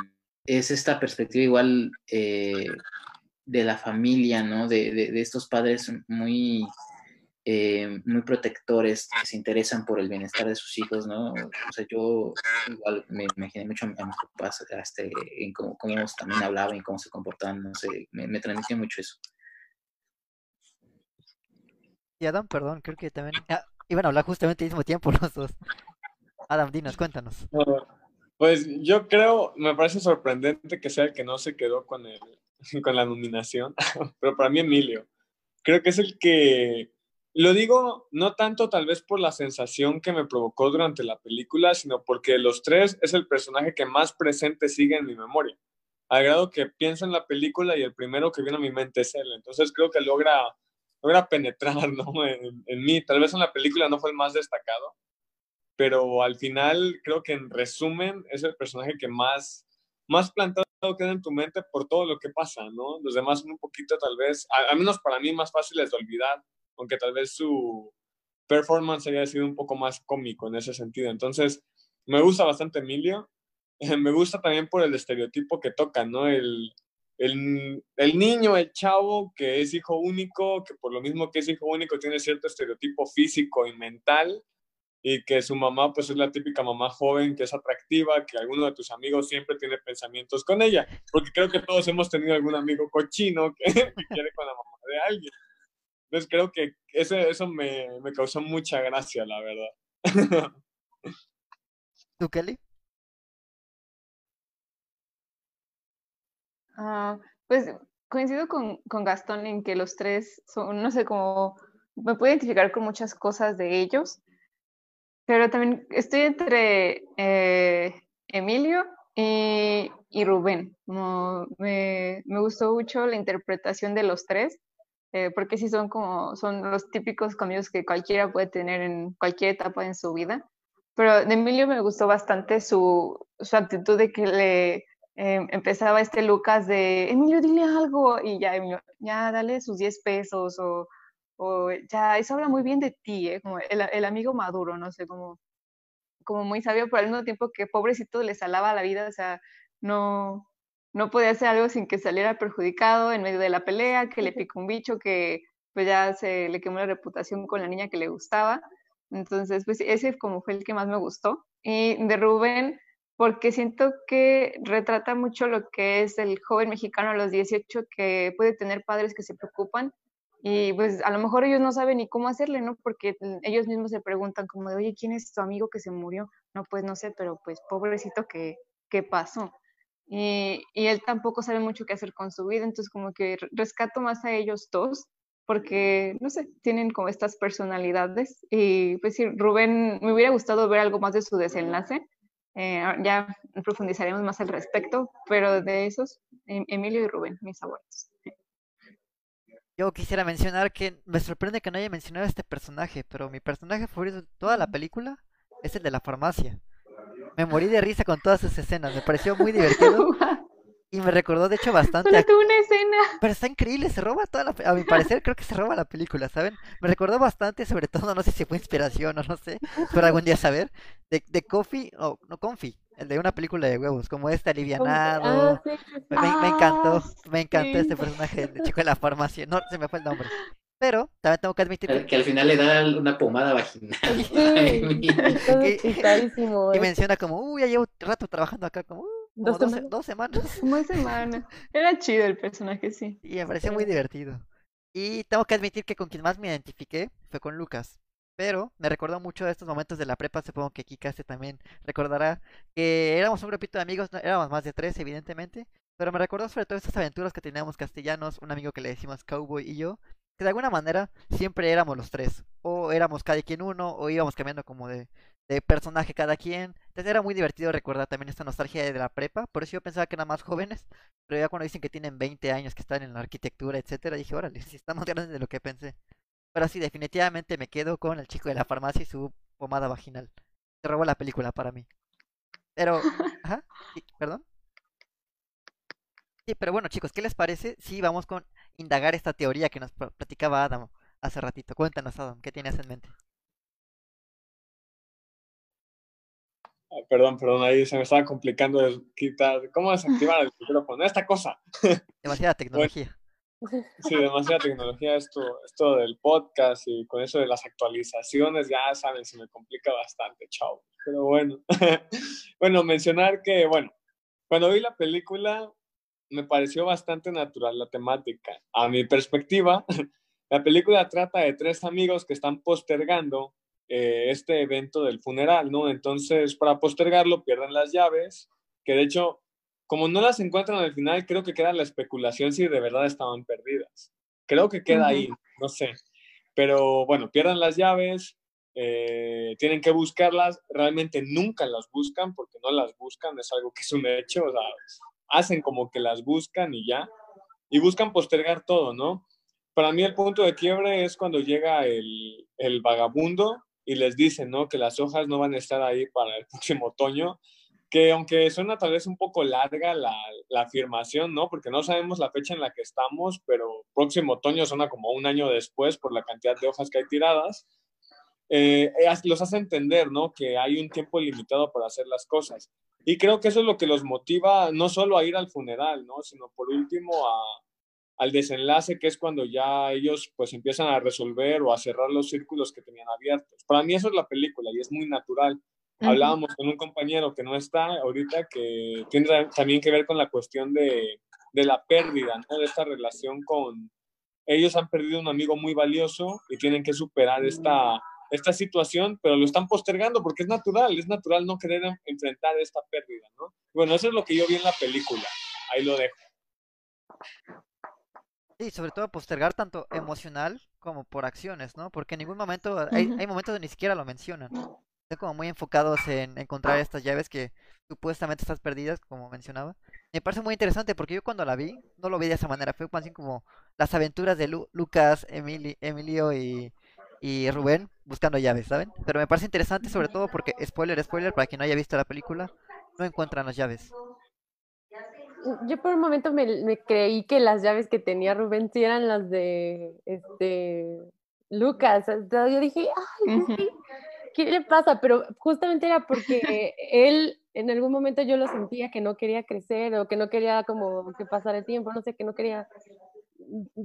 es esta perspectiva igual eh, de la familia, ¿no? De, de- de estos padres muy, eh, muy protectores que se interesan por el bienestar de sus hijos, ¿no? O sea, yo igual me imaginé mucho a, mis papás este, en cómo, cómo también hablaban y cómo se comportaban, no sé, me, me transmitió mucho eso. Y Adam, perdón, creo que también... Ah, iban a hablar justamente al mismo tiempo los dos. Adam, dinos, cuéntanos. Pues yo creo, me parece sorprendente que sea el que no se quedó con, el, con la nominación, pero para mí Emilio, creo que es el que, lo digo no tanto tal vez por la sensación que me provocó durante la película, sino porque los tres es el personaje que más presente sigue en mi memoria, al grado que pienso en la película y el primero que viene a mi mente es él, entonces creo que logra, logra penetrar ¿no? en mí, tal vez en la película no fue el más destacado, pero al final creo que en resumen es el personaje que más, más plantado queda en tu mente por todo lo que pasa, ¿no? Los demás son un poquito tal vez, al menos para mí, más fáciles de olvidar, aunque tal vez su performance haya sido un poco más cómico en ese sentido. Entonces, me gusta bastante Emilio, me gusta también por el estereotipo que toca, ¿no? El, el, el niño, el chavo que es hijo único, que por lo mismo que es hijo único tiene cierto estereotipo físico y mental, y que su mamá pues es la típica mamá joven que es atractiva, que alguno de tus amigos siempre tiene pensamientos con ella, porque creo que todos hemos tenido algún amigo cochino que, quiere con la mamá de alguien. Entonces creo que eso, eso me, me causó mucha gracia, la verdad. ¿Tú, Kelly? Ah, pues coincido con, con, Gastón en que los tres son, no sé, cómo me puedo identificar con muchas cosas de ellos, pero también estoy entre eh, Emilio y, y Rubén. me, me, gustó mucho la interpretación de los tres, eh, porque sí son como, son los típicos cambios que cualquiera puede tener en cualquier etapa en su vida. Pero de Emilio me gustó bastante su, su actitud de que le Em, empezaba este Lucas de, Emilio, dile algo, y ya, Emilio, ya, dale sus 10 pesos, o, ya, eso habla muy bien de ti, ¿eh? como el, el, amigo maduro, no sé, como, como muy sabio, pero al mismo tiempo que pobrecito le salaba la vida, o sea, no, no podía hacer algo sin que saliera perjudicado en medio de la pelea, que le picó un bicho, que pues ya se le quemó la reputación con la niña que le gustaba. Entonces, pues ese como fue el que más me gustó. Y de Rubén, porque siento que retrata mucho lo que es el joven mexicano a los 18 que puede tener padres que se preocupan y pues a lo mejor ellos no saben ni cómo hacerle, ¿no? Porque ellos mismos se preguntan como de, oye, ¿quién es tu amigo que se murió? No, pues no sé, pero pues pobrecito que, qué pasó. Y, y, él tampoco sabe mucho qué hacer con su vida, entonces como que rescato más a ellos dos, porque, no sé, tienen como estas personalidades. Y pues sí, Rubén, me hubiera gustado ver algo más de su desenlace, eh, ya profundizaremos más al respecto, pero de esos, em, Emilio y Rubén, mis abuelos. Yo quisiera mencionar que me sorprende que no haya mencionado este personaje, pero mi personaje favorito de toda la película es el de la farmacia. Me morí de risa con todas sus escenas, me pareció muy divertido. Y me recordó, de hecho, bastante. Solo tuvo una escena. Pero está increíble, se roba toda la. A mi parecer, creo que se roba la película, ¿saben? Me recordó bastante, sobre todo, no sé si fue inspiración o no sé, pero algún día saber. De, de Coffee, o no, Confi, el de una película de huevos, como este alivianado. Ah, sí, me, me, encantó, me encantó este personaje de chico de la farmacia. No, se me fue el nombre. Pero también tengo que admitir que, que al final le da una pomada vaginal. Sí, y, y menciona como, uy, ya llevo rato trabajando acá, como, ¿Dos, dos, semanas? dos semanas. Como semana. Era chido el personaje, sí. Y me pareció muy divertido. Y tengo que admitir que con quien más me identifiqué fue con Lucas. Pero me recordó mucho de estos momentos de la prepa, supongo que Kika se también recordará, que éramos un grupito de amigos, no, éramos más de tres, evidentemente, pero me recordó sobre todo estas aventuras que teníamos castellanos, un amigo que le decimos Cowboy y yo, que de alguna manera siempre éramos los tres, o éramos cada quien uno, o íbamos cambiando como de, de personaje cada quien. Entonces era muy divertido recordar también esta nostalgia de la prepa. Por eso yo pensaba que eran más jóvenes. Pero ya cuando dicen que tienen 20 años, que están en la arquitectura, etcétera, dije, órale, si están más grandes de lo que pensé. Pero sí, definitivamente me quedo con el chico de la farmacia y su pomada vaginal. Se robó la película para mí. Pero, ajá, sí, perdón. Sí, pero bueno, chicos, ¿qué les parece si vamos con indagar esta teoría que nos platicaba Adam hace ratito? Cuéntanos, Adam, ¿qué tienes en mente? perdón, perdón, ahí se me estaba complicando de quitar, ¿cómo desactivar el micrófono? Esta cosa. Demasiada tecnología. Bueno, sí, demasiada tecnología esto, esto del podcast y con eso de las actualizaciones, ya saben, se me complica bastante, chao. Pero bueno, bueno, mencionar que, bueno, cuando vi la película me pareció bastante natural la temática. A mi perspectiva, la película trata de tres amigos que están postergando eh, este evento del funeral, ¿no? Entonces, para postergarlo, pierden las llaves, que de hecho, como no las encuentran al final, creo que queda la especulación si de verdad estaban perdidas. Creo que queda ahí, no sé. Pero bueno, pierden las llaves, eh, tienen que buscarlas, realmente nunca las buscan porque no las buscan, es algo que es un hecho, o sea, hacen como que las buscan y ya, y buscan postergar todo, ¿no? Para mí el punto de quiebre es cuando llega el, el vagabundo y les dicen, ¿no? Que las hojas no van a estar ahí para el próximo otoño, que aunque suena tal vez un poco larga la, la, afirmación, ¿no? Porque no sabemos la fecha en la que estamos, pero próximo otoño suena como un año después por la cantidad de hojas que hay tiradas, eh, los hace entender, ¿no? Que hay un tiempo limitado para hacer las cosas. Y creo que eso es lo que los motiva no solo a ir al funeral, ¿no? Sino por último a, al desenlace, que es cuando ya ellos pues empiezan a resolver o a cerrar los círculos que tenían abiertos. Para mí eso es la película y es muy natural. Hablábamos con un compañero que no está ahorita, que tiene también que ver con la cuestión de, de la pérdida, ¿no? De esta relación con... Ellos han perdido un amigo muy valioso y tienen que superar esta, esta situación, pero lo están postergando porque es natural, es natural no querer enfrentar esta pérdida, ¿no? Bueno, eso es lo que yo vi en la película, ahí lo dejo. Sí, sobre todo postergar tanto emocional como por acciones, ¿no? Porque en ningún momento, hay, hay momentos donde ni siquiera lo mencionan. Están como muy enfocados en encontrar estas llaves que supuestamente están perdidas, como mencionaba. Me parece muy interesante porque yo cuando la vi, no lo vi de esa manera. Fue más bien como las aventuras de Lucas, Emilio y, y Rubén buscando llaves, ¿saben? Pero me parece interesante sobre todo porque, spoiler, spoiler, para quien no haya visto la película, no encuentran las llaves. Yo por un momento me, creí que las llaves que tenía Rubén sí eran las de este Lucas. Yo dije, ay, ¿qué le pasa? Pero justamente era porque él en algún momento yo lo sentía que no quería crecer o que no quería como que pasara el tiempo, no sé, que no quería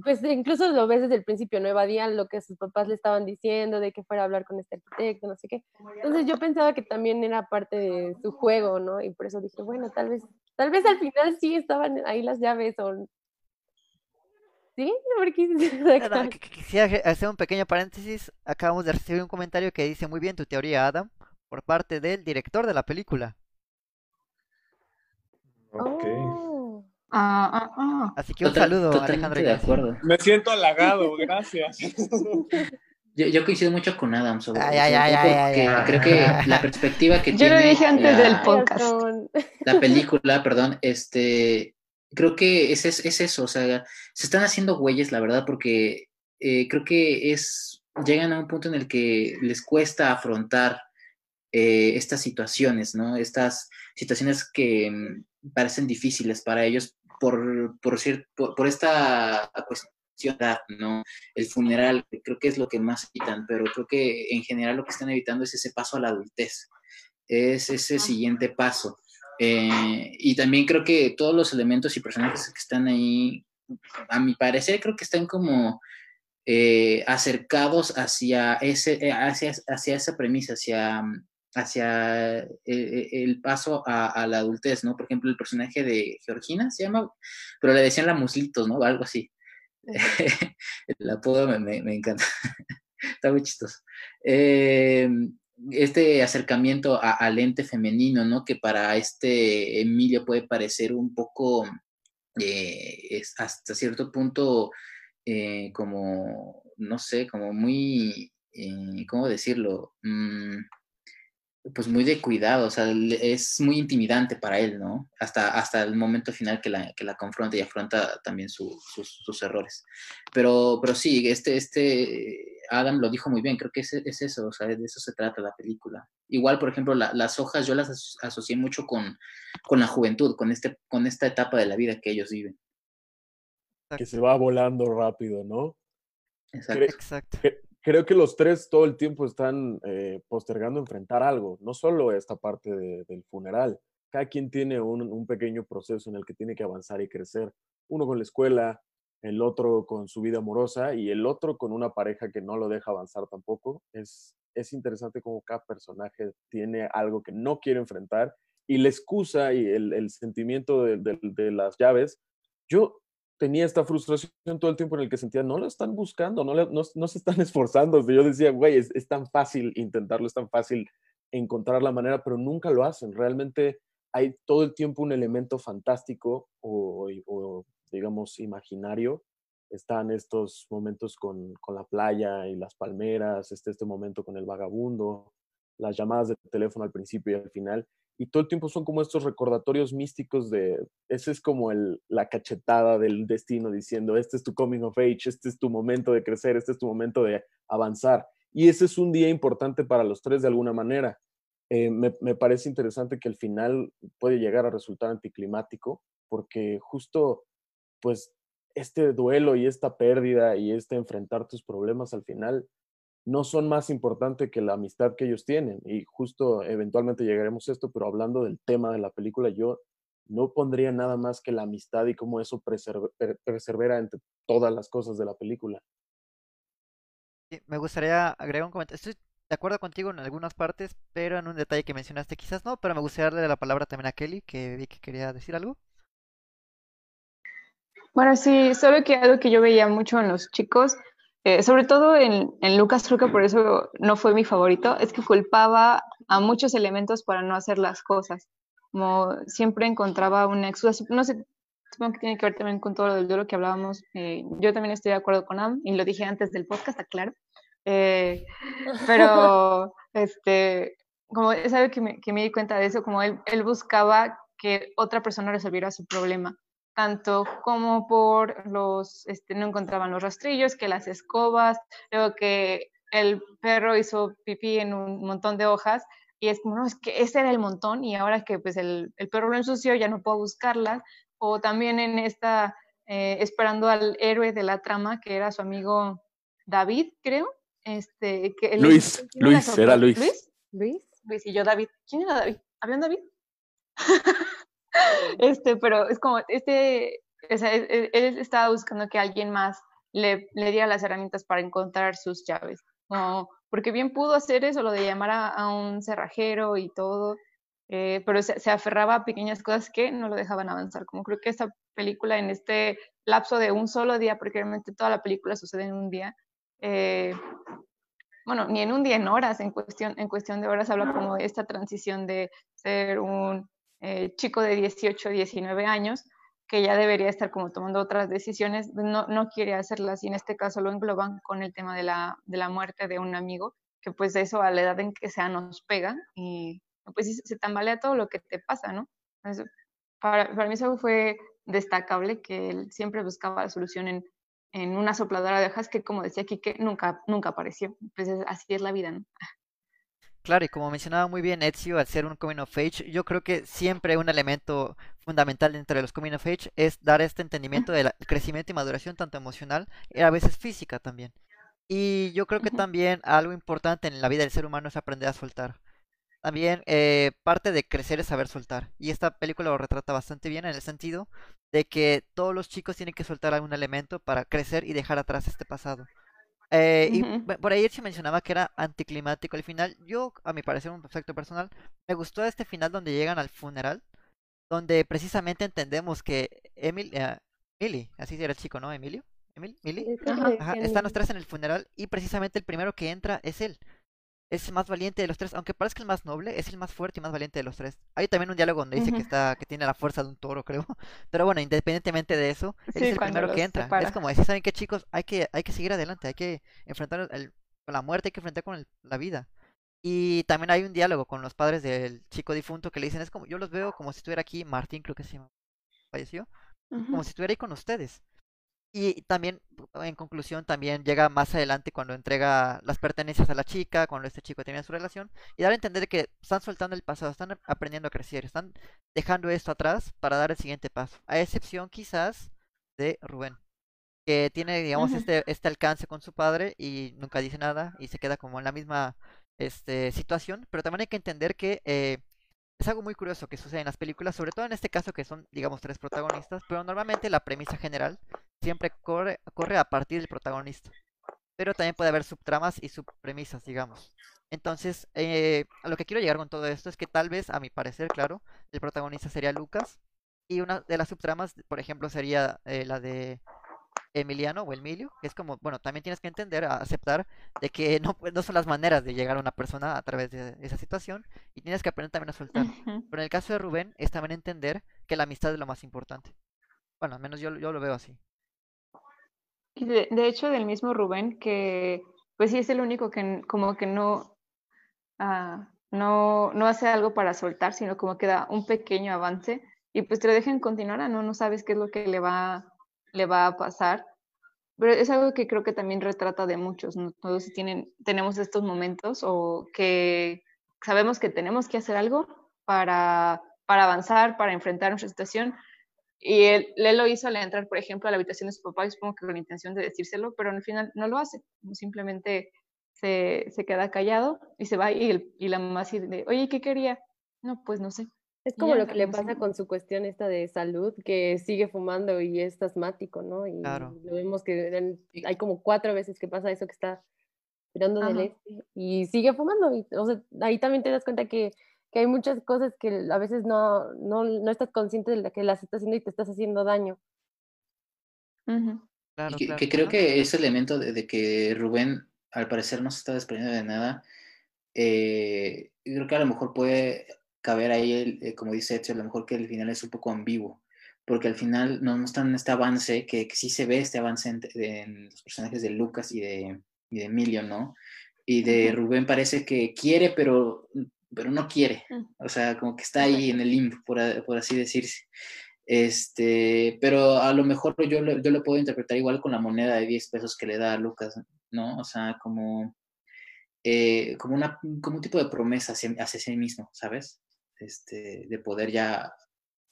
pues incluso lo ves desde el principio, no evadían lo que sus papás le estaban diciendo, de que fuera a hablar con este arquitecto, no sé qué. Entonces yo pensaba que también era parte de su juego, ¿no? Y por eso dije, bueno, tal vez, tal vez al final sí estaban ahí las llaves o... ¿Sí? Porque... Quisiera hacer un pequeño paréntesis. Acabamos de recibir un comentario que dice muy bien tu teoría, Adam, por parte del director de la película. Ok. Oh. Ah, ah, ah. Así que un saludo, Alejandro. de acuerdo. Me siento halagado, gracias. Yo, yo, coincido mucho con Adam sobre ay, ay, ay, creo que la perspectiva que yo tiene lo dije antes la, del podcast la película perdón este creo que es, es, es, eso o sea se están haciendo güeyes la verdad porque eh, creo que es llegan a un punto en el que les cuesta afrontar eh, estas situaciones no estas situaciones que mm, parecen difíciles para ellos por, por, por, esta cuestión, ¿no? El funeral, creo que es lo que más evitan, pero creo que en general lo que están evitando es ese paso a la adultez, es ese siguiente paso. Eh, y también creo que todos los elementos y personajes que están ahí, a mi parecer, creo que están como eh, acercados hacia, ese, eh, hacia, hacia esa premisa, hacia hacia eh, el, paso a, la adultez, ¿no? Por ejemplo, el personaje de Georgina se llama, pero le decían la Muslitos, ¿no? Algo así. el apodo me, encanta. Está muy chistoso. Eh, este acercamiento al ente femenino, ¿no? Que para este Emilio puede parecer un poco, es hasta cierto punto, como, no sé, como muy, ¿cómo decirlo? Mm, pues muy de cuidado, o sea, es muy intimidante para él, ¿no? Hasta, hasta el momento final que la, que la confronta y afronta también sus, sus, errores. Pero, pero sí, este, este, Adam lo dijo muy bien, creo que es, es eso, o sea, de eso se trata la película. Igual, por ejemplo, las hojas yo las asocié mucho con, con la juventud, con, este, con esta etapa de la vida que ellos viven. Que se va volando rápido, ¿no? Exacto. Exacto creo que los tres todo el tiempo están eh, postergando enfrentar algo, no solo esta parte del funeral. Cada quien tiene un, pequeño proceso en el que tiene que avanzar y crecer. Uno con la escuela, el otro con su vida amorosa y el otro con una pareja que no lo deja avanzar tampoco. Es, es interesante cómo cada personaje tiene algo que no quiere enfrentar y la excusa y el, el sentimiento de, de, las llaves. Yo tenía esta frustración todo el tiempo en el que sentía, no lo están buscando, no, no, se están esforzando. Yo decía, güey, es, tan fácil intentarlo, es tan fácil encontrar la manera, pero nunca lo hacen. Realmente hay todo el tiempo un elemento fantástico o, digamos, imaginario. Están estos momentos con, con, la playa y las palmeras, este, este momento con el vagabundo, las llamadas de teléfono al principio y al final y todo el tiempo son como estos recordatorios místicos de, ese es como el, la cachetada del destino diciendo, este es tu coming of age, este es tu momento de crecer, este es tu momento de avanzar. Y ese es un día importante para los tres de alguna manera. Eh, me, me, parece interesante que el final puede llegar a resultar anticlimático, porque justo, pues, este duelo y esta pérdida y este enfrentar tus problemas al final no son más importantes que la amistad que ellos tienen. Y justo eventualmente llegaremos a esto, pero hablando del tema de la película, yo no pondría nada más que la amistad y cómo eso persevera entre todas las cosas de la película. Sí, me gustaría agregar un comentario. Estoy de acuerdo contigo en algunas partes, pero en un detalle que mencionaste quizás no, pero me gustaría darle la palabra también a Kelly, que vi que quería decir algo. Bueno, sí, solo que algo que yo veía mucho en los chicos, eh, sobre todo en, en Lucas, creo que por eso no fue mi favorito, es que culpaba a muchos elementos para no hacer las cosas. Como siempre encontraba una excusa, no sé, supongo que tiene que ver también con todo lo del duelo que hablábamos. Eh, yo también estoy de acuerdo con Am, y lo dije antes del podcast, claro. Eh, pero, este, como es algo que me, que me, di cuenta de eso, como él, él buscaba que otra persona resolviera su problema, tanto como por los, este, no encontraban los rastrillos, que las escobas, luego que el perro hizo pipí en un montón de hojas, y es como, no, es que ese era el montón, y ahora que pues el, el perro lo ensució, ya no puedo buscarlas, o también en esta, eh, esperando al héroe de la trama, que era su amigo David, creo, este, que Luis, Luis, era Luis. Luis. Luis, Luis y yo David. ¿Quién era David? ¿Había un David? este, pero es como, este, o sea, él, él, estaba buscando que alguien más le, le, diera las herramientas para encontrar sus llaves. No, porque bien pudo hacer eso, lo de llamar a, un cerrajero y todo, eh, pero se, se, aferraba a pequeñas cosas que no lo dejaban avanzar. Como creo que esta película, en este lapso de un solo día, porque realmente toda la película sucede en un día, eh, bueno, ni en un día, en horas, en cuestión, en cuestión de horas, habla como de esta transición de ser un eh, chico de 18, 19 años, que ya debería estar como tomando otras decisiones, no, no quiere hacerlas y en este caso lo engloban con el tema de la, de la muerte de un amigo, que pues eso a la edad en que sea nos pega y pues se tambalea todo lo que te pasa, ¿no? Para, mí eso fue destacable, que él siempre buscaba la solución en, en una sopladora de hojas que, como decía que nunca, nunca apareció. Pues así es la vida, ¿no? Claro, y como mencionaba muy bien Ezio, al ser un coming of age, yo creo que siempre un elemento fundamental dentro de los coming of age es dar este entendimiento del crecimiento y maduración tanto emocional y a veces física también. Y yo creo que también algo importante en la vida del ser humano es aprender a soltar. También eh, parte de crecer es saber soltar. Y esta película lo retrata bastante bien en el sentido de que todos los chicos tienen que soltar algún elemento para crecer y dejar atrás este pasado. Eh, uh -huh. Y por ahí se mencionaba que era anticlimático el final. Yo, a mi parecer, un efecto personal, me gustó este final donde llegan al funeral, donde precisamente entendemos que Emil, uh, Emily, así era el chico, ¿no? Emilio, Emil, Milly, Ajá, están los tres en el funeral y precisamente el primero que entra es él es el más valiente de los tres, aunque parezca el más noble, es el más fuerte y más valiente de los tres. Hay también un diálogo donde dice uh -huh. que está, que tiene la fuerza de un toro, creo. Pero bueno, independientemente de eso, él sí, es el primero que entra. Separa. Es como decir, ¿saben qué chicos? Hay que, hay que seguir adelante, hay que enfrentar el, con la muerte, hay que enfrentar con el, la vida. Y también hay un diálogo con los padres del chico difunto que le dicen, es como, yo los veo como si estuviera aquí, Martín creo que se llama, falleció, uh -huh. como si estuviera ahí con ustedes. Y también, en conclusión, también llega más adelante cuando entrega las pertenencias a la chica, cuando este chico tiene su relación, y dar a entender que están soltando el pasado, están aprendiendo a crecer, están dejando esto atrás para dar el siguiente paso. A excepción quizás de Rubén, que tiene, digamos, uh -huh. este, este alcance con su padre y nunca dice nada y se queda como en la misma este, situación, pero también hay que entender que eh, es algo muy curioso que sucede en las películas, sobre todo en este caso que son, digamos, tres protagonistas, pero normalmente la premisa general siempre corre, corre a partir del protagonista. Pero también puede haber subtramas y subpremisas, digamos. Entonces, eh, a lo que quiero llegar con todo esto es que tal vez, a mi parecer, claro, el protagonista sería Lucas. Y una de las subtramas, por ejemplo, sería eh, la de Emiliano o Emilio, que es como, bueno, también tienes que entender, aceptar de que no, no son las maneras de llegar a una persona a través de esa situación y tienes que aprender también a soltar. Uh -huh. Pero en el caso de Rubén es también entender que la amistad es lo más importante. Bueno, al menos yo, yo lo veo así. De, de, hecho, del mismo Rubén, que pues sí es el único que como que no, uh, no, no hace algo para soltar, sino como que da un pequeño avance y pues te lo dejan continuar, no, no sabes qué es lo que le va, le va a pasar. Pero es algo que creo que también retrata de muchos, ¿no? Todos tienen, tenemos estos momentos o que sabemos que tenemos que hacer algo para, para avanzar, para enfrentar nuestra situación, y él, él, lo hizo al entrar, por ejemplo, a la habitación de su papá, y supongo que con la intención de decírselo, pero al final no lo hace. Simplemente se, se queda callado y se va y, el, y la mamá dice, oye, ¿qué quería? No, pues no sé. Es como lo que le pasa con su cuestión esta de salud, que sigue fumando y es asmático, ¿no? Y Claro. lo vemos que en- hay como cuatro veces que pasa eso que está tirando del este y sigue fumando. Y, o sea, ahí también te das cuenta que, que hay muchas cosas que a veces no, no, no estás consciente de la que las estás haciendo y te estás haciendo daño. Ujú. Claro, Y que, claro. que creo que ese elemento de, de que Rubén al parecer no se está desprendiendo de nada, eh, creo que a lo mejor puede caber ahí, el, eh, como dice Ezio, a lo mejor que el final es un poco ambiguo, porque al final nos muestran este avance, que, que sí se ve este avance en, en los personajes de Lucas y de, y de Emilio, ¿no? Y de. Rubén parece que quiere, pero, pero no quiere, Mm. o sea, como que está ahí en el limbo, por, por así decirse. Este, pero a lo mejor yo, yo lo puedo interpretar igual con la moneda de 10 pesos que le da a Lucas, ¿no? O sea, como, eh, como, una, como un tipo de promesa hacia, hacia sí mismo, ¿sabes? Este, de poder ya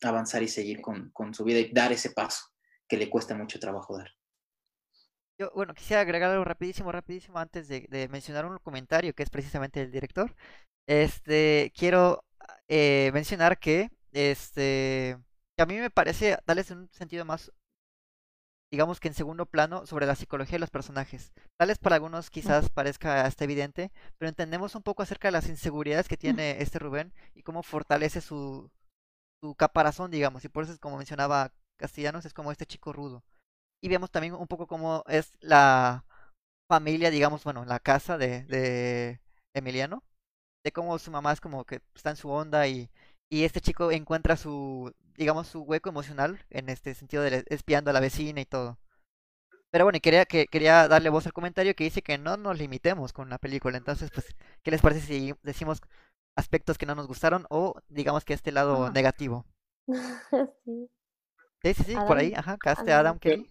avanzar y seguir con, con su vida y dar ese paso que le cuesta mucho trabajo dar. Yo, bueno, quisiera agregar algo rapidísimo, rapidísimo antes de, de mencionar un comentario que es precisamente del director. Este, quiero eh, mencionar que, este, que a mí me parece darles un sentido más, digamos que en segundo plano, sobre la psicología de los personajes. Tal vez para algunos quizás parezca hasta evidente, pero entendemos un poco acerca de las inseguridades que tiene este Rubén y cómo fortalece su, su caparazón, digamos, y por eso es como mencionaba Castellanos, es como este chico rudo. Y vemos también un poco cómo es la familia, digamos, bueno, la casa de, de Emiliano, de cómo su mamá es como que está en su onda y, y este chico encuentra su, digamos, su hueco emocional en este sentido de espiando a la vecina y todo. Pero bueno, y quería, que, quería darle voz al comentario que dice que no nos limitemos con la película. Entonces, pues, ¿qué les parece si decimos aspectos que no nos gustaron o digamos que este lado Ajá. negativo? Sí. Sí, sí, sí, por ahí, ajá, caste Adam. Adam Kelly.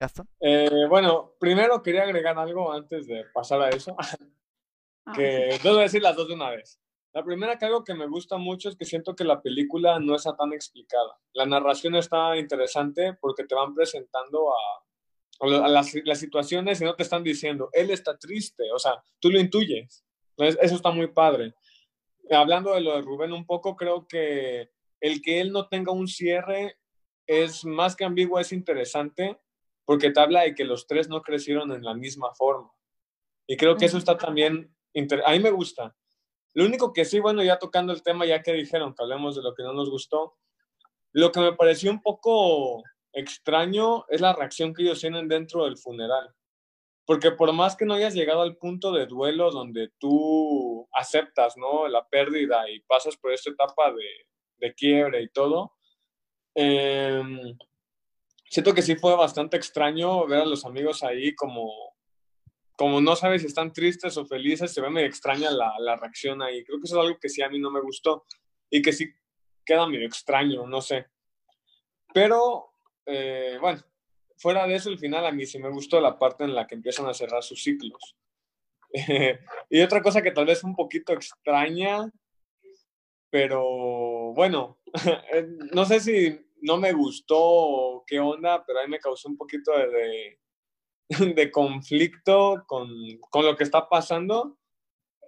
Gaston. Eh, bueno, primero quería agregar algo antes de pasar a eso, Ah, que debo decir las dos de una vez. La primera que algo que me gusta mucho es que siento que la película no está tan explicada. La narración está interesante porque te van presentando a, a las, las situaciones y no te están diciendo, él está triste, o sea, tú lo intuyes. Entonces, eso está muy padre. Hablando de lo de Rubén un poco, creo que el que él no tenga un cierre es más que ambiguo, es interesante porque te habla de que los tres no crecieron en la misma forma. Y creo que eso está también, a mí me gusta. Lo único que sí, bueno, ya tocando el tema, ya que dijeron que hablemos de lo que no nos gustó, lo que me pareció un poco extraño es la reacción que ellos tienen dentro del funeral. Porque por más que no hayas llegado al punto de duelo donde tú aceptas, ¿no? La pérdida y pasas por esta etapa de, de quiebre y todo, eh, siento que sí fue bastante extraño ver a los amigos ahí como, como no sabes si están tristes o felices, se ve medio extraña la, la reacción ahí. Creo que eso es algo que sí a mí no me gustó y que sí queda medio extraño, no sé. Pero, eh, bueno, fuera de eso, el final a mí sí me gustó la parte en la que empiezan a cerrar sus ciclos. y otra cosa que tal vez un poquito extraña, pero bueno, no sé si no me gustó o qué onda, pero a mí me causó un poquito de, de conflicto con, con, lo que está pasando.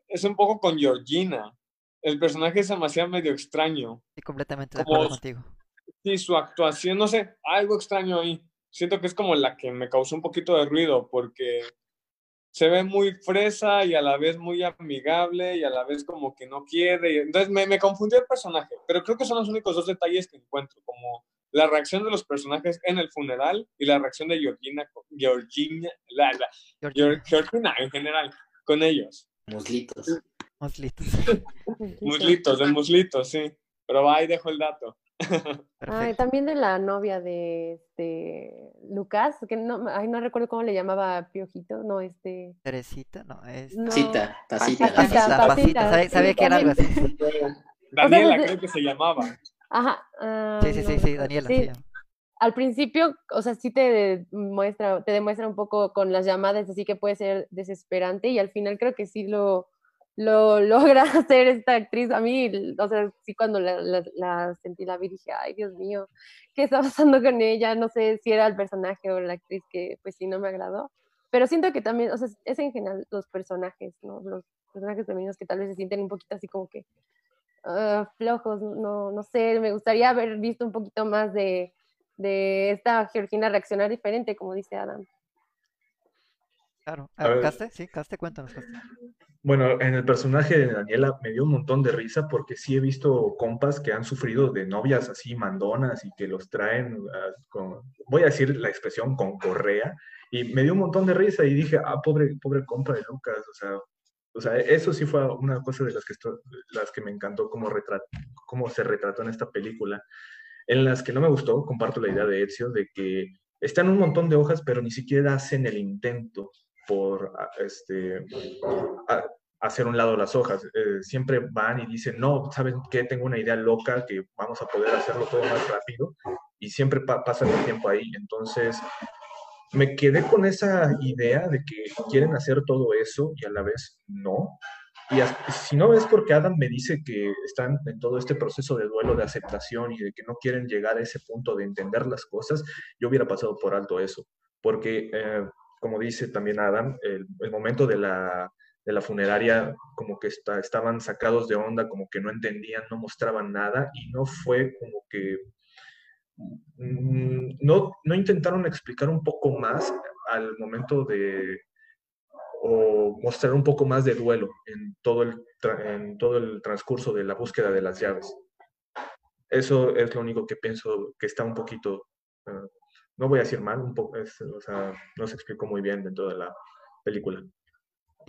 Es un poco con Georgina. El personaje me hacía medio extraño. Sí, completamente de acuerdo contigo. Sí, su actuación, no sé, algo extraño ahí. Siento que es como la que me causó un poquito de ruido porque se ve muy fresa y a la vez muy amigable y a la vez como que no quiere. Entonces me, me, confundió el personaje, pero creo que son los únicos dos detalles que encuentro, como la reacción de los personajes en el funeral y la reacción de Georgina, Georgina, la, la, Georgina. Georgina en general, con ellos. Muslitos. Muslitos. muslitos, de muslitos, sí. Pero ahí dejo el dato. Ay, también de la novia de este Lucas, que no, ay, no recuerdo cómo le llamaba Piojito, no, este. Teresita, no, es. No. Cita, tacita, pasita, sabía, sabía que era algo así. Daniela, o sea, creo que se llamaba. Ajá. Uh, sí, sí, sí, sí, Daniela. Sí. Al principio, o sea, sí te muestra, te demuestra un poco con las llamadas, así que puede ser desesperante, y al final creo que sí lo, lo logra hacer esta actriz. A mí, o sea, sí cuando la, la, la, sentí, la vi, dije, ay, Dios mío, ¿qué está pasando con ella? No sé si era el personaje o la actriz que, pues sí, no me agradó. Pero siento que también, o sea, es en general los personajes, ¿no? Los personajes femeninos que tal vez se sienten un poquito así como que ah, flojos, no, no sé, me gustaría haber visto un poquito más de, de esta Georgina reaccionar diferente, como dice Adam. Claro. A ver. ¿Caste? Sí, Caste, cuéntanos, Caste. Bueno, en el personaje de Daniela me dio un montón de risa porque sí he visto compas que han sufrido de novias así mandonas y que los traen ah, con, voy a decir la expresión, con correa. Y me dio un montón de risa y dije, ah, pobre, pobre compa de Lucas, o sea, o sea, eso sí fue una cosa de las que, las que me encantó cómo, cómo se retrató en esta película. En las que no me gustó, comparto la idea de Ezio, de que están un montón de hojas, pero ni siquiera hacen el intento por ah, este, a- hacer un lado las hojas. Eh, siempre van y dicen, no, ¿saben qué? Tengo una idea loca que vamos a poder hacerlo todo más rápido y siempre pa- pasan el tiempo ahí. Entonces, me quedé con esa idea de que quieren hacer todo eso y a la vez no. Y si no es porque Adam me dice que están en todo este proceso de duelo, de aceptación y de que no quieren llegar a ese punto de entender las cosas, yo hubiera pasado por alto eso. Porque, eh, como dice también Adam, el, momento de la, de la funeraria como que estaban sacados de onda, como que no entendían, no mostraban nada y no fue como que no, no intentaron explicar un poco más al momento de o mostrar un poco más de duelo en todo el, en todo el transcurso de la búsqueda de las llaves. Eso es lo único que pienso que está un poquito, eh, no voy a decir mal, un poco, o sea, no se explicó muy bien dentro de la película.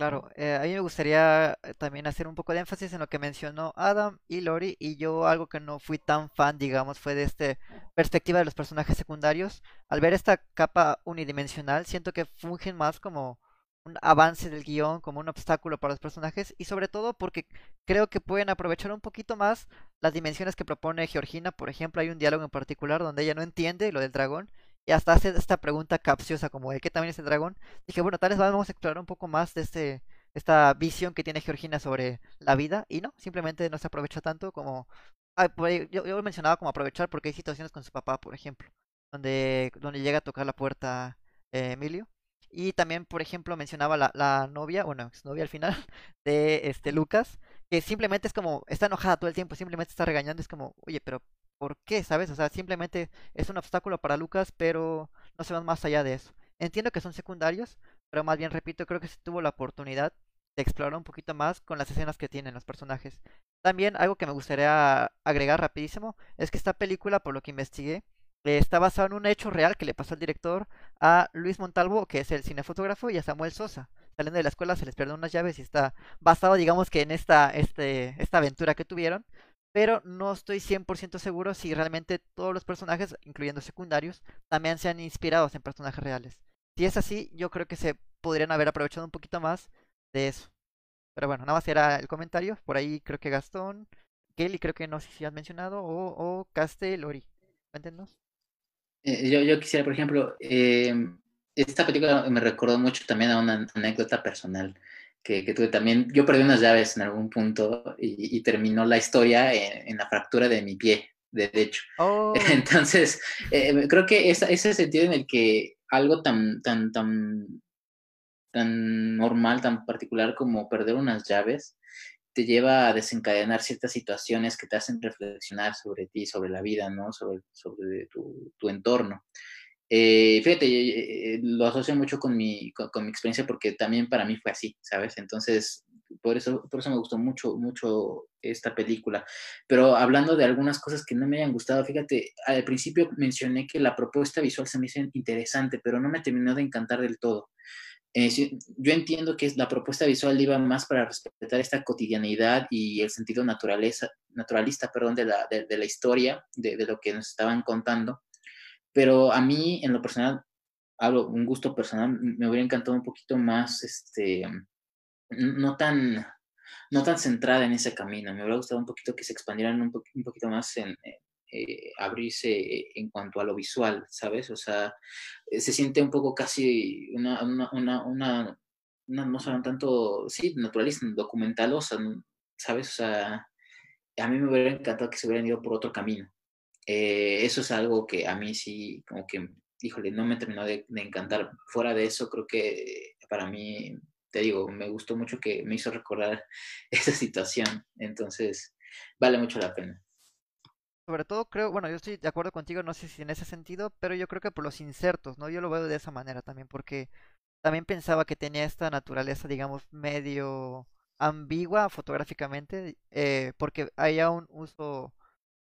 Claro, eh, a mí me gustaría eh, también hacer un poco de énfasis en lo que mencionó Adam y Lori, y yo algo que no fui tan fan, digamos, fue de esta perspectiva de los personajes secundarios. Al ver esta capa unidimensional, siento que fungen más como un avance del guion, como un obstáculo para los personajes, y sobre todo porque creo que pueden aprovechar un poquito más las dimensiones que propone Georgina. Por ejemplo, hay un diálogo en particular donde ella no entiende lo del dragón, y hasta hace esta pregunta capciosa como ¿el qué también es el dragón? Dije, bueno, tal vez vamos a explorar un poco más de este, esta visión que tiene Georgina sobre la vida y no, simplemente no se aprovecha tanto como... ah, yo, yo mencionaba como aprovechar porque hay situaciones con su papá, por ejemplo, donde, donde llega a tocar la puerta eh, Emilio. Y también, por ejemplo, mencionaba la, la novia, bueno, exnovia al final, de este Lucas, que simplemente es como, está enojada todo el tiempo, simplemente está regañando, es como, oye, pero ¿por qué? ¿Sabes? O sea, simplemente es un obstáculo para Lucas, pero no se van más allá de eso. Entiendo que son secundarios, pero más bien, repito, creo que se tuvo la oportunidad de explorar un poquito más con las escenas que tienen los personajes. También algo que me gustaría agregar rapidísimo es que esta película, por lo que investigué, eh, está basada en un hecho real que le pasó al director a Luis Montalvo, que es el cinefotógrafo, y a Samuel Sosa. Saliendo de la escuela se les perdieron unas llaves y está basado, digamos que en esta, este, esta aventura que tuvieron. Pero no estoy 100% seguro si realmente todos los personajes, incluyendo secundarios, también se han inspirado en personajes reales. Si es así, yo creo que se podrían haber aprovechado un poquito más de eso. Pero bueno, nada más era el comentario. Por ahí creo que Gastón, Kelly, creo que no sé si has mencionado, o, o Caste, Lori. Cuéntenos. Eh, yo, yo quisiera, por ejemplo, eh, esta película me recordó mucho también a una anécdota personal que, que tuve también. Yo perdí unas llaves en algún punto y, y terminó la historia en, en, la fractura de mi pie derecho. Oh. Entonces, eh, creo que esa, ese sentido en el que algo tan, tan, tan, tan normal, tan particular como perder unas llaves, te lleva a desencadenar ciertas situaciones que te hacen reflexionar sobre ti, sobre la vida, ¿no? Sobre, sobre tu, tu entorno. Eh, fíjate, eh, lo asocio mucho con mi, con, con, mi experiencia porque también para mí fue así, ¿sabes? Entonces, por eso, por eso me gustó mucho, mucho esta película. Pero hablando de algunas cosas que no me hayan gustado, fíjate, al principio mencioné que la propuesta visual se me hizo interesante, pero no me terminó de encantar del todo. Eh, yo entiendo que la propuesta visual iba más para respetar esta cotidianidad y el sentido naturaleza, naturalista perdón, de, la, de, de la historia, de, de, lo que nos estaban contando. Pero a mí, en lo personal, hablo un gusto personal, me hubiera encantado un poquito más, este, no tan, no tan centrada en ese camino. Me hubiera gustado un poquito que se expandieran un, po un poquito más en, eh, abrirse en cuanto a lo visual, ¿sabes? O sea, se siente un poco casi una, una, una, una, una no saben tanto, sí, naturalista, documentalosa, ¿sabes? O sea, a mí me hubiera encantado que se hubieran ido por otro camino. Eh, eso es algo que a mí sí, como que, híjole, no me terminó de, encantar. Fuera de eso, creo que para mí, te digo, me gustó mucho que me hizo recordar esa situación. Entonces, vale mucho la pena. Sobre todo creo, bueno, yo estoy de acuerdo contigo, no sé si en ese sentido, pero yo creo que por los insertos, ¿no? Yo lo veo de esa manera también, porque también pensaba que tenía esta naturaleza, digamos, medio ambigua fotográficamente, eh, porque había un uso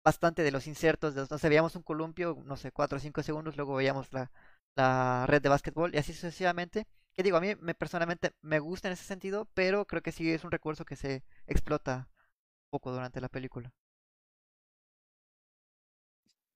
bastante de los insertos, de, no sé, veíamos un columpio, no sé, 4 o 5 segundos, luego veíamos la, la red de básquetbol y así sucesivamente. Que digo, a mí me, personalmente me gusta en ese sentido, pero creo que sí es un recurso que se explota poco durante la película.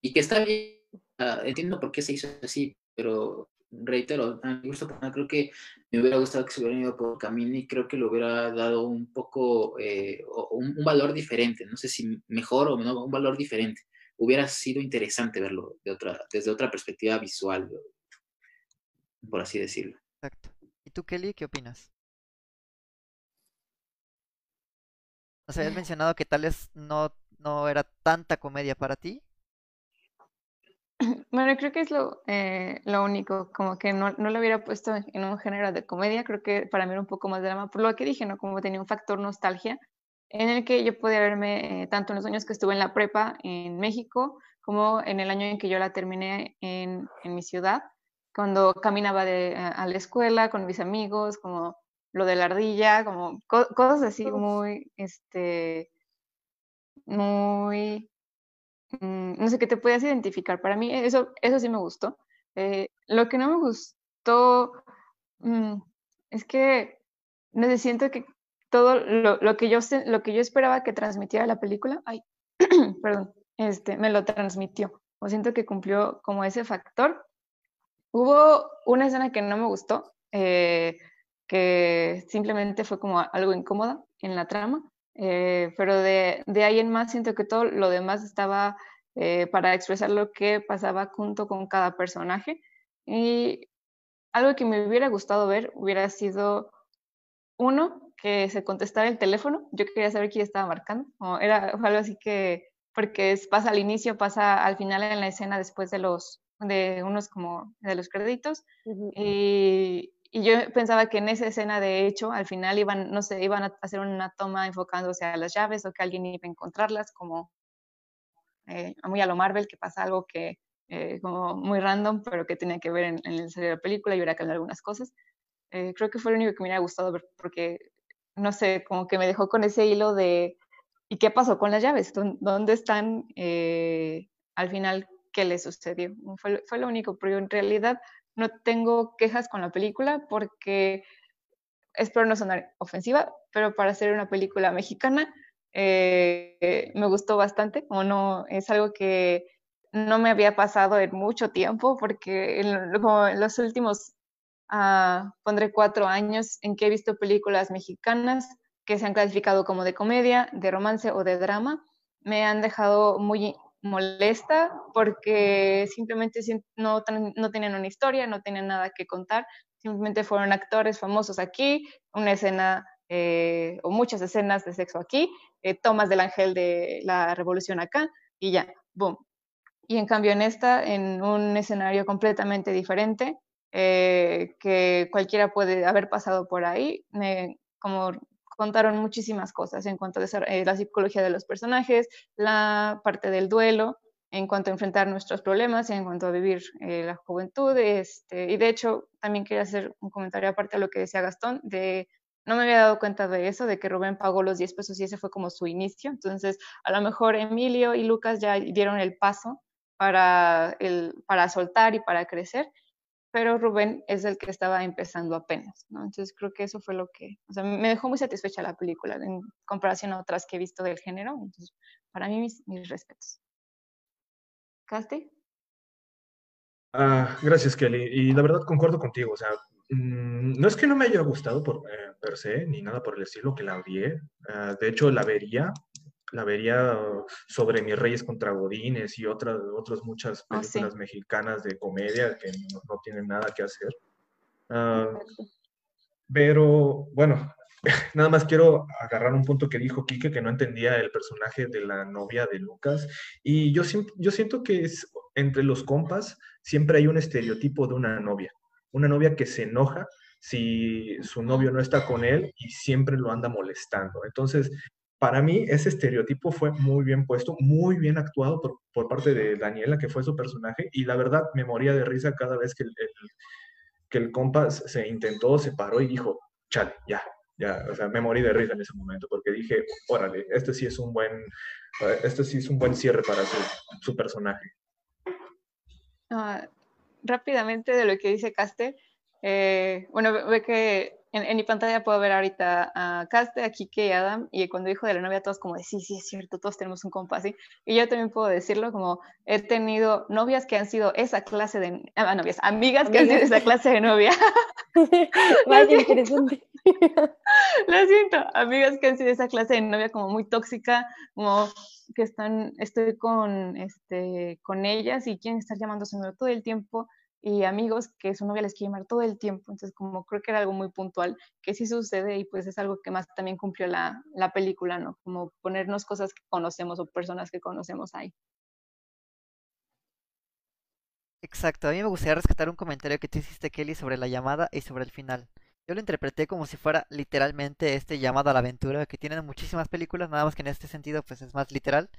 Y que está bien, ah, entiendo por qué se hizo así, pero reitero, a mi gusto creo que me hubiera gustado que se hubiera ido por camino y creo que le hubiera dado un poco, eh, un, valor diferente, no sé si mejor o no, un valor diferente. Hubiera sido interesante verlo de otra, desde otra perspectiva visual, por así decirlo. Exacto. ¿Y tú, Kelly, qué opinas? Nos habías mencionado que tal vez no, no era tanta comedia para ti. Bueno, creo que es lo, eh, lo único, como que no, no, lo hubiera puesto en un género de comedia, creo que para mí era un poco más drama, por lo que dije, ¿no? Como tenía un factor nostalgia, en el que yo podía verme eh, tanto en los años que estuve en la prepa en México, como en el año en que yo la terminé en, en mi ciudad, cuando caminaba de, a, la escuela con mis amigos, como lo de la ardilla, como cosas así muy, este, muy Mm, no sé, qué te puedas identificar. Para mí eso, eso sí me gustó. Eh, lo que no me gustó mm, es que sé, siento que todo lo, lo, que yo, lo que yo esperaba que transmitiera la película, ay, perdón, este, me lo transmitió. O siento que cumplió como ese factor. Hubo una escena que no me gustó, eh, que simplemente fue como algo incómoda en la trama, eh, pero de, de, ahí en más siento que todo lo demás estaba eh, para expresar lo que pasaba junto con cada personaje. Y algo que me hubiera gustado ver hubiera sido uno, que se contestara el teléfono. Yo quería saber quién estaba marcando. O era algo así que, porque pasa al inicio, pasa al final en la escena después de los, de unos como de los créditos. y, y yo pensaba que en esa escena, de hecho, al final iban, no sé, iban a hacer una toma enfocándose a las llaves o que alguien iba a encontrarlas, como eh, muy a lo Marvel, que pasa algo que eh, como muy random, pero que tenía que ver en, en el serie de la película y hubiera cambiado algunas cosas. Eh, creo que fue lo único que me hubiera gustado ver, porque, no sé, como que me dejó con ese hilo de, ¿y qué pasó con las llaves? ¿Dónde están al final? ¿Qué le sucedió? Fue, fue lo único, pero en realidad no tengo quejas con la película porque espero no sonar ofensiva, pero para ser una película mexicana eh, me gustó bastante, o no, es algo que no me había pasado en mucho tiempo porque en, los últimos, uh, pondré cuatro años en que he visto películas mexicanas que se han clasificado como de comedia, de romance o de drama, me han dejado muy molesta porque simplemente no, no tenían una historia, no tenían nada que contar, simplemente fueron actores famosos aquí, una escena eh, o muchas escenas de sexo aquí, eh, tomas del ángel de la revolución acá y ya, boom. Y en cambio en esta, en un escenario completamente diferente, eh, que cualquiera puede haber pasado por ahí, como contaron muchísimas cosas en cuanto a eh, la psicología de los personajes, la parte del duelo, en cuanto a enfrentar nuestros problemas, en cuanto a vivir eh, la juventud. Este, y de hecho, también quería hacer un comentario aparte de lo que decía Gastón, de no me había dado cuenta de eso, de que Rubén pagó los 10 pesos y ese fue como su inicio. Entonces, a lo mejor Emilio y Lucas ya dieron el paso para, el, para soltar y para crecer pero Rubén es el que estaba empezando apenas, ¿no? Entonces creo que eso fue lo que, o sea, me dejó muy satisfecha la película en comparación a otras que he visto del género, entonces para mí mis, mis respetos. ¿Caste? Ah, gracias, Kelly. Y la verdad concuerdo contigo, o sea, mm, no es que no me haya gustado por, eh, per se, ni nada por el estilo, que la odié. Ah, de hecho, la vería, la vería sobre Mis Reyes contra Godines y otras, otras muchas ah, películas mexicanas de comedia que no, tienen nada que hacer. Ah, pero bueno, nada más quiero agarrar un punto que dijo Quique, que no entendía el personaje de la novia de Lucas. Y yo, yo siento que es, entre los compas siempre hay un estereotipo de una novia. Una novia que se enoja si su novio no está con él y siempre lo anda molestando. Entonces, para mí ese estereotipo fue muy bien puesto, muy bien actuado por, por, parte de Daniela, que fue su personaje, y la verdad me moría de risa cada vez que el, que el compa se intentó, se paró y dijo, chale, ya, ya, o sea, me morí de risa en ese momento, porque dije, órale, este sí es un buen, este sí es un buen cierre para su, su personaje. Uh, rápidamente de lo que dice Caster, eh, bueno, ve que en, mi pantalla puedo ver ahorita a Caster, a Kike y Adam, y cuando dijo de la novia, todos como de sí, sí, es cierto, todos tenemos un compa así. Y yo también puedo decirlo, como he tenido novias que han sido esa clase de. Ah, novias, amigas, que han sido esa clase de novia. Vaya interesante. Lo siento, amigas que han sido esa clase de novia como muy tóxica, como que están, estoy con, este, con ellas y quieren estar llamándose todo el tiempo y amigos que su novia les quiere llamar todo el tiempo. Entonces, como creo que era algo muy puntual, que sí sucede y pues es algo que más también cumplió la, la película, ¿no? Como ponernos cosas que conocemos o personas que conocemos ahí. Exacto, a mí me gustaría rescatar un comentario que tú hiciste, Kelly, sobre la llamada y sobre el final. Yo lo interpreté como si fuera literalmente este llamado a la aventura que tienen muchísimas películas, nada más que en este sentido pues es más literal,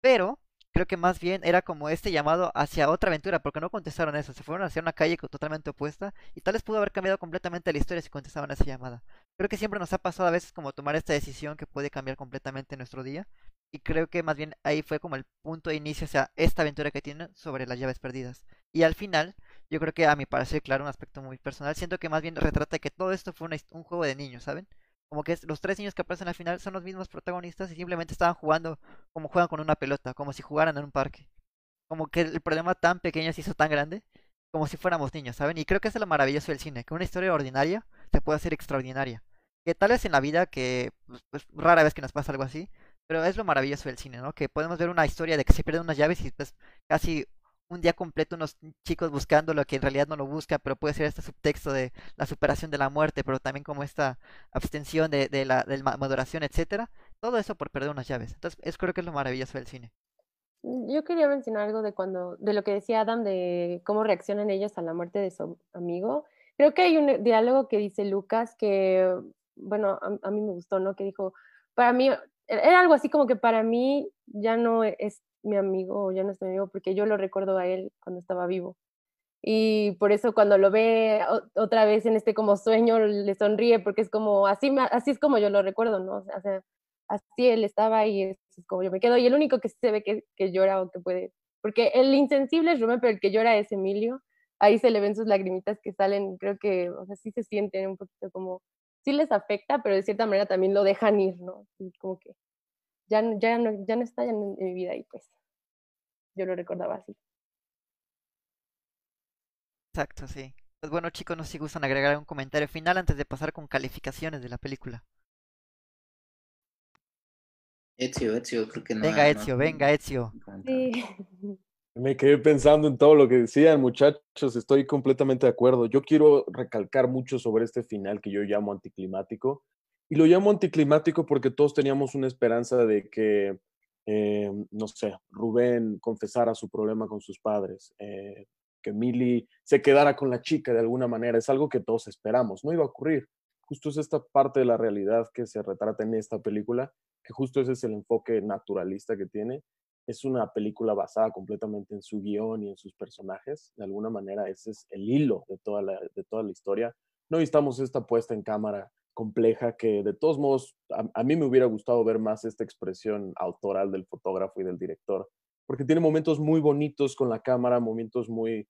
pero creo que más bien era como este llamado hacia otra aventura, porque no contestaron eso, se fueron hacia una calle totalmente opuesta y tal vez pudo haber cambiado completamente la historia si contestaban esa llamada. Creo que siempre nos ha pasado a veces como tomar esta decisión que puede cambiar completamente nuestro día y creo que más bien ahí fue como el punto de inicio hacia esta aventura que tienen sobre las llaves perdidas. Y al final, yo creo que a mi parecer, claro, un aspecto muy personal, siento que más bien retrata que todo esto fue un juego de niños, ¿saben? Como que los tres niños que aparecen al final son los mismos protagonistas y simplemente estaban jugando como juegan con una pelota, como si jugaran en un parque. Como que el problema tan pequeño se hizo tan grande, como si fuéramos niños, ¿saben? Y creo que es lo maravilloso del cine, que una historia ordinaria se puede hacer extraordinaria. Que tal vez en la vida, que pues, pues, rara vez que nos pasa algo así, pero es lo maravilloso del cine, ¿no? Que podemos ver una historia de que se pierden unas llaves y pues casi un día completo unos chicos buscando lo que en realidad no lo busca, pero puede ser este subtexto de la superación de la muerte, pero también como esta abstención de, de la de maduración, etcétera. Todo eso por perder unas llaves. Entonces, es creo que es lo maravilloso del cine. Mm, yo quería mencionar algo de cuando, de lo que decía Adam, de cómo reaccionan ellos a la muerte de su amigo. Creo que hay un diálogo que dice Lucas que, bueno, a, a mí me gustó, ¿no? Que dijo, para mí, era algo así como que para mí ya no es mi amigo ya no es mi amigo porque yo lo recuerdo a él cuando estaba vivo. Y por eso cuando lo ve otra vez en este como sueño le sonríe porque es como, así, así es como yo lo recuerdo, ¿no? O sea, así él estaba y es, como yo me quedo. Y el único que se ve que, que llora o que puede, porque el insensible es Rubén, pero el que llora es Emilio. Ahí se le ven sus lagrimitas que salen, creo que, o sea, sí se sienten un poquito como, sí les afecta, pero de cierta manera también lo dejan ir, ¿no? Como que ya, ya, no, ya no está en, mi vida y pues yo lo recordaba así. Exacto, sí. Pues bueno chicos, no sé si gustan agregar un comentario final antes de pasar con calificaciones de la película. Ezio, Ezio, creo que no. Venga, Ezio, venga, Ezio. Sí. Me quedé pensando en todo lo que decían, muchachos, estoy completamente de acuerdo. Yo quiero recalcar mucho sobre este final que yo llamo anticlimático. Y lo llamo anticlimático porque todos teníamos una esperanza de que, eh, no sé, Rubén confesara su problema con sus padres, eh, que Milly se quedara con la chica de alguna manera. Es algo que todos esperamos, no iba a ocurrir. Justo es esta parte de la realidad que se retrata en esta película, que justo ese es el enfoque naturalista que tiene. Es una película basada completamente en su guion y en sus personajes. De alguna manera ese es el hilo de toda la, de toda la historia. No necesitamos esta puesta en cámara compleja que de todos modos a, mí me hubiera gustado ver más esta expresión autoral del fotógrafo y del director, porque tiene momentos muy bonitos con la cámara, momentos muy,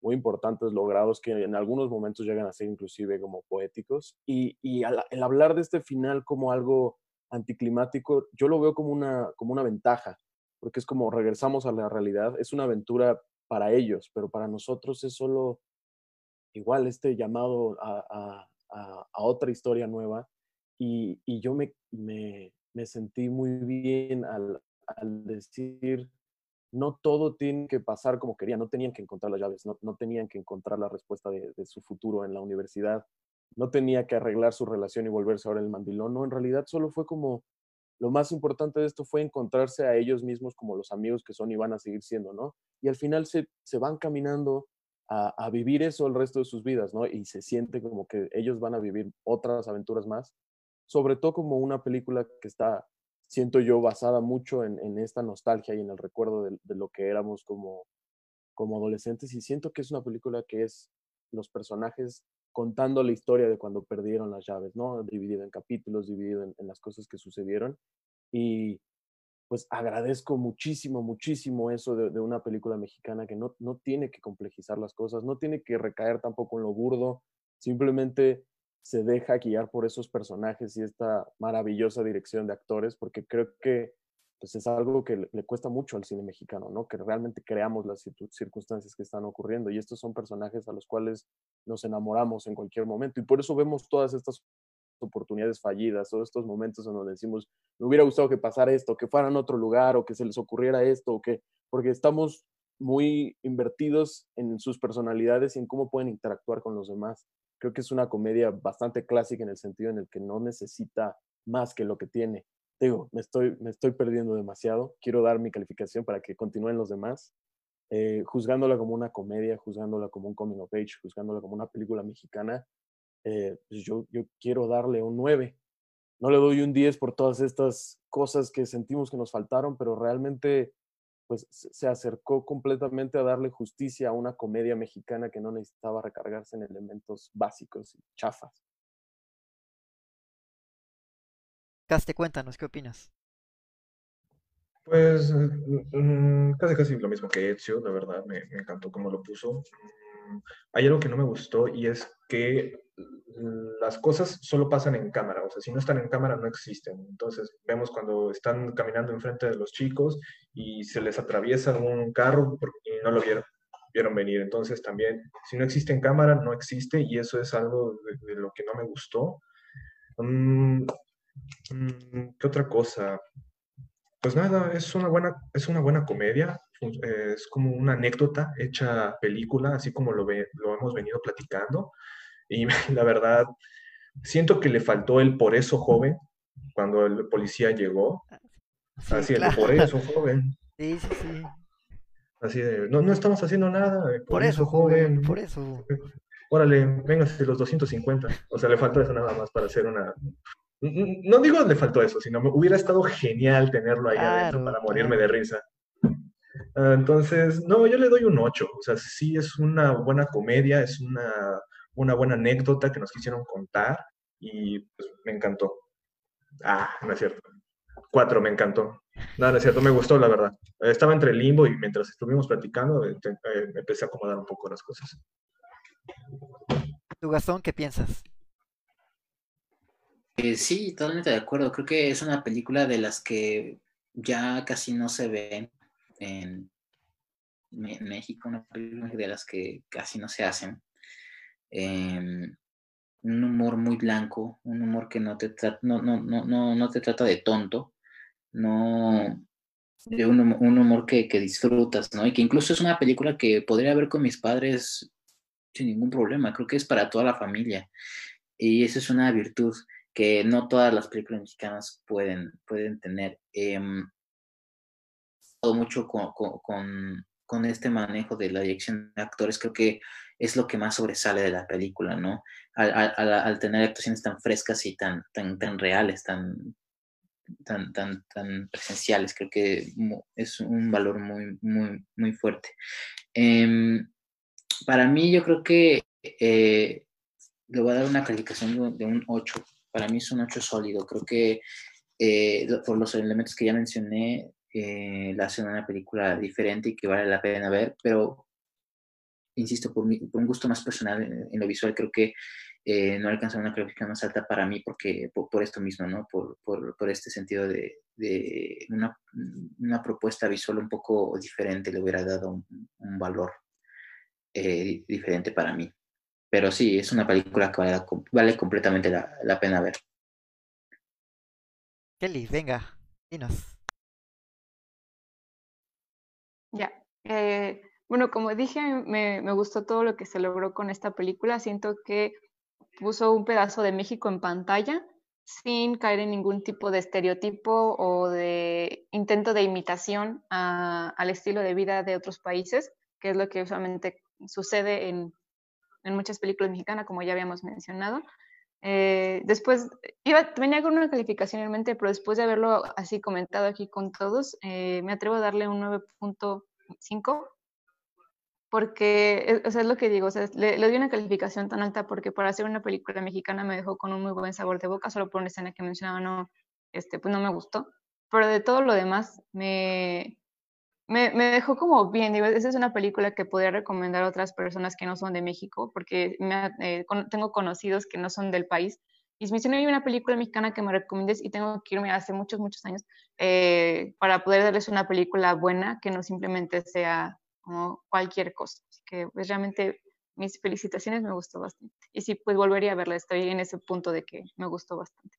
muy importantes logrados que en algunos momentos llegan a ser inclusive como poéticos. Y, y el hablar de este final como algo anticlimático, yo lo veo como una, como una ventaja, porque es como regresamos a la realidad, es una aventura para ellos, pero para nosotros es solo igual este llamado a, a, otra historia nueva y, yo me, sentí muy bien al, decir, no todo tiene que pasar como quería, no tenían que encontrar las llaves, no, no tenían que encontrar la respuesta de, su futuro en la universidad, no tenía que arreglar su relación y volverse ahora el mandilón, no, en realidad solo fue como, lo más importante de esto fue encontrarse a ellos mismos como los amigos que son y van a seguir siendo, ¿no? Y al final se van caminando a, vivir eso el resto de sus vidas, ¿no? Y se siente como que ellos van a vivir otras aventuras más, sobre todo como una película que está, siento yo, basada mucho en, en esta nostalgia y en el recuerdo de, de, lo que éramos como, como adolescentes. Y siento que es una película que es los personajes contando la historia de cuando perdieron las llaves, ¿no? Dividido en capítulos, dividido en, en las cosas que sucedieron. Y pues agradezco muchísimo, muchísimo eso de, una película mexicana que no, no tiene que complejizar las cosas, no tiene que recaer tampoco en lo burdo, simplemente se deja guiar por esos personajes y esta maravillosa dirección de actores, porque creo que pues, es algo que le, le cuesta mucho al cine mexicano, ¿no? Que realmente creamos las circunstancias que están ocurriendo y estos son personajes a los cuales nos enamoramos en cualquier momento y por eso vemos todas estas oportunidades fallidas, todos estos momentos en donde decimos, me hubiera gustado que pasara esto, que fueran a otro lugar o que se les ocurriera esto, o que, porque estamos muy invertidos en sus personalidades y en cómo pueden interactuar con los demás. Creo que es una comedia bastante clásica en el sentido en el que no necesita más que lo que tiene. Digo, me estoy, me estoy perdiendo demasiado. Quiero dar mi calificación para que continúen los demás. Eh, juzgándola como una comedia, juzgándola como un coming of age, juzgándola como una película mexicana, eh, pues yo, yo quiero darle un 9. No le doy un 10 por todas estas cosas que sentimos que nos faltaron, pero realmente pues se acercó completamente a darle justicia a una comedia mexicana que no necesitaba recargarse en elementos básicos y chafas. Caste, cuéntanos, ¿qué opinas? Pues mm, casi casi lo mismo que Ezio, la verdad, me, me encantó cómo lo puso. Mm, hay algo que no me gustó y es que las cosas solo pasan en cámara, o sea, si no están en cámara no existen. Entonces vemos cuando están caminando enfrente de los chicos y se les atraviesa un carro y no lo vieron, vieron venir. Entonces también, si no existe en cámara, no existe y eso es algo de, lo que no me gustó. Um, ¿Qué otra cosa? Pues nada, es una buena, es una buena comedia, es como una anécdota hecha película, así como lo, ve, lo hemos venido platicando. Y la verdad, siento que le faltó el por eso joven cuando el policía llegó. Sí, Así claro. el por eso joven. Sí, sí, sí. Así de, no, no estamos haciendo nada. Por, por eso, joven, por eso. Órale, véngase los 250. O sea, le faltó eso nada más para hacer una. No digo le faltó eso, sino me hubiera estado genial tenerlo ahí claro, adentro para morirme claro. de risa. Entonces, no, yo le doy un 8. O sea, sí es una buena comedia, es una una buena anécdota que nos quisieron contar y pues me encantó. Ah, no es cierto. Cuatro, me encantó. No, no es cierto, me gustó, la verdad. Estaba entre el limbo y mientras estuvimos platicando eh, me empecé a acomodar un poco las cosas. ¿Tu Gastón qué piensas? Eh, sí, totalmente de acuerdo. Creo que es una película de las que ya casi no se ven en México, una película de las que casi no se hacen eh, un humor muy blanco, un humor que no te, no, no, no, no, te trata de tonto, no de un, humor que, que, disfrutas, ¿no? Y que incluso es una película que podría ver con mis padres sin ningún problema, creo que es para toda la familia. Y eso es una virtud que no todas las películas mexicanas pueden, pueden tener. Todo mucho con, con, con este manejo de la dirección de actores, creo que es lo que más sobresale de la película, ¿no? Al, al, tener actuaciones tan frescas y tan, tan, tan reales, tan, tan, tan, presenciales, creo que es un valor muy, muy, muy fuerte. Eh, para mí, yo creo que eh, le voy a dar una calificación de un 8. Para mí es un 8 sólido. Creo que eh, por los elementos que ya mencioné, la hacen una película diferente y que vale la pena ver, pero insisto, por, mi, un gusto más personal en, lo visual, creo que eh, no alcanza una calificación más alta para mí porque por, por esto mismo, ¿no? Por, por, este sentido de, una, una, propuesta visual un poco diferente le hubiera dado un, valor eh, diferente para mí. Pero sí, es una película que vale, vale completamente la, la, pena ver. Kelly, venga, dinos. Ya. Eh, bueno, como dije, me, me, gustó todo lo que se logró con esta película. Siento que puso un pedazo de México en pantalla sin caer en ningún tipo de estereotipo o de intento de imitación al estilo de vida de otros países, que es lo que usualmente sucede en, en muchas películas mexicanas, como ya habíamos mencionado. Eh, después, iba, venía con una calificación en mente, pero después de haberlo así comentado aquí con todos, eh, me atrevo a darle un 9.5 porque, o sea, es lo que digo, o sea, le, le, una calificación tan alta porque para hacer una película mexicana me dejó con un muy buen sabor de boca, solo por una escena que mencionaba, no, este, pues no me gustó, pero de todo lo demás me, me, me dejó como bien, digo, esa es una película que podría recomendar a otras personas que no son de México, porque me, eh, con, tengo conocidos que no son del país, y me dicen, hay una película mexicana que me recomiendes y tengo que irme hace muchos, muchos años eh, para poder darles una película buena que no simplemente sea como cualquier cosa. Así que pues realmente mis felicitaciones me gustó bastante. Y sí, pues volvería a verla, estoy en ese punto de que me gustó bastante.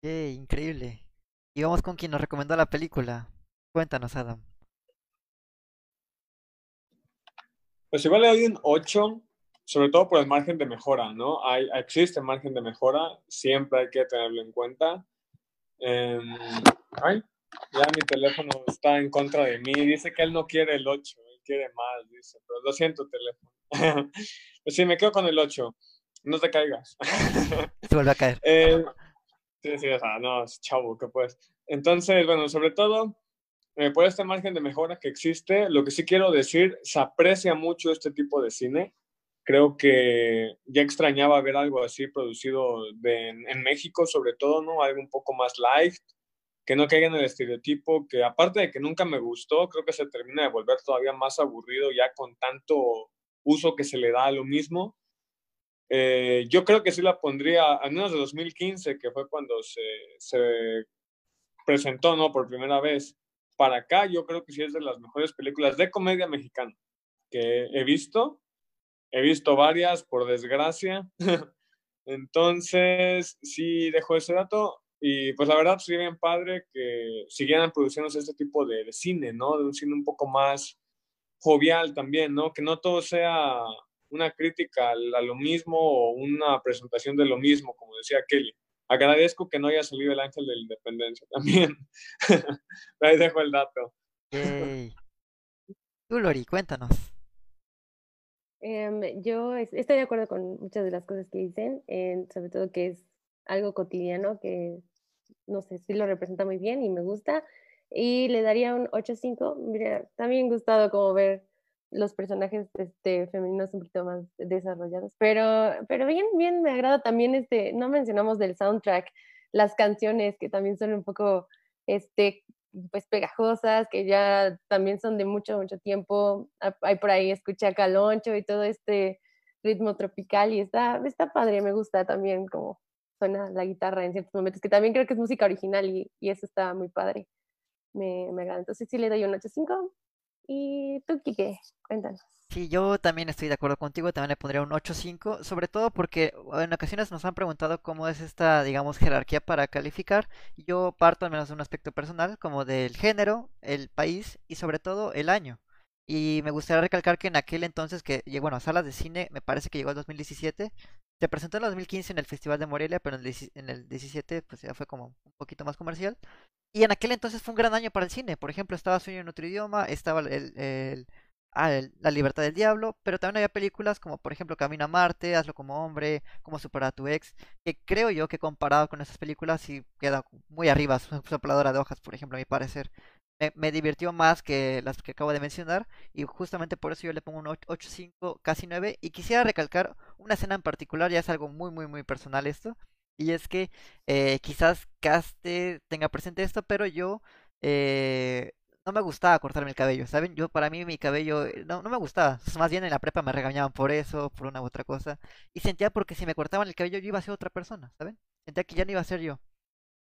¡Qué increíble! Y vamos con quien nos recomendó la película. Cuéntanos, Adam. Pues igual le doy un 8, sobre todo por el margen de mejora, ¿no? Hay, existe margen de mejora, siempre hay que tenerlo en cuenta. Eh, ay, ya mi teléfono está en contra de mí. Dice que él no quiere el 8, él quiere más, dice. Pero lo siento, teléfono. pues sí, me quedo con el 8. No te caigas. Se vuelve a caer. Eh, sí, sí, o sea, no, chavo, que pues. Entonces, bueno, sobre todo, eh, por este margen de mejora que existe, lo que sí quiero decir, se aprecia mucho este tipo de cine. Creo que ya extrañaba ver algo así producido en México, sobre todo, ¿no? Algo un poco más light, que no caiga en el estereotipo, que aparte de que nunca me gustó, creo que se termina de volver todavía más aburrido ya con tanto uso que se le da a lo mismo. Eh, yo creo que sí la pondría, al menos de 2015, que fue cuando se, se presentó ¿no? por primera vez. Para acá, yo creo que sí es de las mejores películas de comedia mexicana que he visto. He visto varias, por desgracia. Entonces, sí dejo ese dato. Y pues la verdad sería bien padre que siguieran produciéndose este tipo de, de, cine, ¿no? De un cine un poco más jovial también, ¿no? Que no todo sea una crítica a lo mismo o una presentación de lo mismo, como decía Kelly. Agradezco que no haya salido el ángel de la independencia también. Ahí dejo el dato. Yay. Tú, Lori, cuéntanos. Um, yo estoy de acuerdo con muchas de las cosas que dicen, eh, sobre todo que es algo cotidiano que, no sé, sí lo representa muy bien y me gusta. Y le daría un 8.5. Mira, también gustado como ver los personajes este, femeninos un poquito más desarrollados. Pero, pero bien, bien, me agrada también este, no mencionamos del soundtrack, las canciones que también son un poco, este, pues pegajosas, que ya también son de mucho, mucho tiempo. Hay por ahí, escucha Caloncho y todo este ritmo tropical y está, está padre, me gusta también como suena la guitarra en ciertos momentos, que también creo que es música original y, y eso está muy padre. Me, me agrada. Entonces sí le doy un 8.5. ¿Y tú, Kike? Cuéntanos. Sí, yo también estoy de acuerdo contigo, también le pondría un 8.5, sobre todo porque en ocasiones nos han preguntado cómo es esta, digamos, jerarquía para calificar. Yo parto al menos de un aspecto personal, como del género, el país y sobre todo el año. Y me gustaría recalcar que en aquel entonces que bueno, a salas de cine, me parece que llegó el 2017, se presentó en el 2015 en el Festival de Morelia, pero en el, en el 17 pues ya fue como un poquito más comercial. Y en aquel entonces fue un gran año para el cine. Por ejemplo, estaba Sueño en otro idioma, estaba ah, el, La libertad del diablo, pero también había películas como por ejemplo Camino a Marte, Hazlo como hombre, Cómo superar a tu ex, que creo yo que comparado con esas películas sí queda muy arriba, Sopladora de hojas, por ejemplo, a mi parecer. Me, divirtió más que las que acabo de mencionar y justamente por eso yo le pongo un 8.5, casi 9 y quisiera recalcar una escena en particular, ya es algo muy muy muy personal esto y es que eh, quizás Caste tenga presente esto, pero yo eh, no me gustaba cortarme el cabello, ¿saben? Yo para mí mi cabello eh, no, no me gustaba, más bien en la prepa me regañaban por eso, por una u otra cosa y sentía porque si me cortaban el cabello yo iba a ser otra persona, ¿saben? Sentía que ya no iba a ser yo.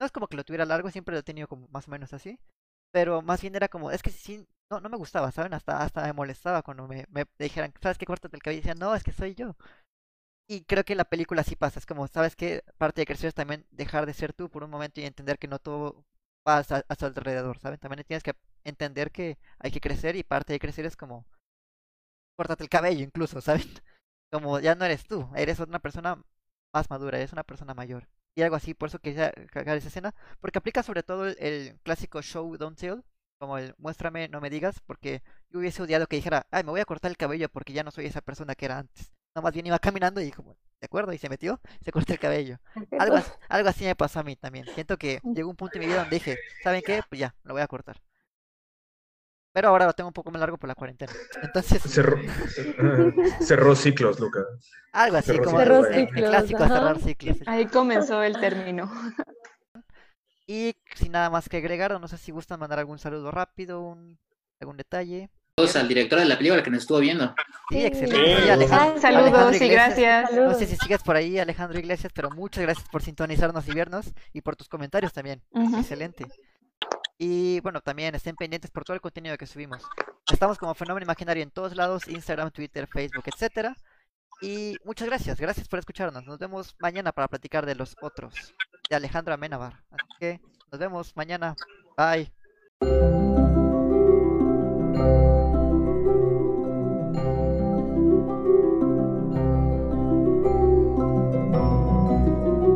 No es como que lo tuviera largo, siempre lo he tenido como más o menos así, pero más bien era como, es que sí, no, no me gustaba, ¿saben? Hasta, hasta me molestaba cuando me, me dijeran, ¿sabes qué? Córtate el cabello y decía, no, es que soy yo. Y creo que la película sí pasa, es como, ¿sabes qué? Parte de crecer es también dejar de ser tú por un momento y entender que no todo pasa a, su alrededor, ¿saben? También tienes que entender que hay que crecer y parte de crecer es como, córtate el cabello incluso, ¿saben? Como ya no eres tú, eres una persona más madura, eres una persona mayor. Y algo así, por eso quería cagar esa escena, porque aplica sobre todo el, el clásico show, don't tell, como el muéstrame, no me digas, porque yo hubiese odiado que dijera, ay, me voy a cortar el cabello porque ya no soy esa persona que era antes. No, más bien iba caminando y como, ¿de acuerdo? Y se metió, se cortó el cabello. Algo, algo así me pasó a mí también. Siento que llegó un punto en mi vida donde dije, ¿saben qué? Pues ya, lo voy a cortar. Pero ahora lo tengo un poco más largo por la cuarentena. Entonces, Cerró, cerró ciclos, Lucas. algo así cerró como ciclos, el, Cerró el ciclos, clásico ajá. cerrar ciclos. Ahí comenzó el término. Y sin nada más que agregar, no sé si gustan mandar algún saludo rápido, un, algún detalle. Saludos al director de la película que nos estuvo viendo. Sí, excelente. Sí. Oye, Alejandro, Saludos Alejandro y gracias. No sé si sigues por ahí, Alejandro Iglesias, pero muchas gracias por sintonizarnos y vernos y por tus comentarios también. Excelente. Y bueno, también estén pendientes por todo el contenido que subimos. Estamos como Fenómeno Imaginario en todos lados, Instagram, Twitter, Facebook, etcétera. Y muchas gracias, gracias por escucharnos. Nos vemos mañana para platicar de los otros, de Alejandra Menabar. Así que nos vemos mañana. Bye.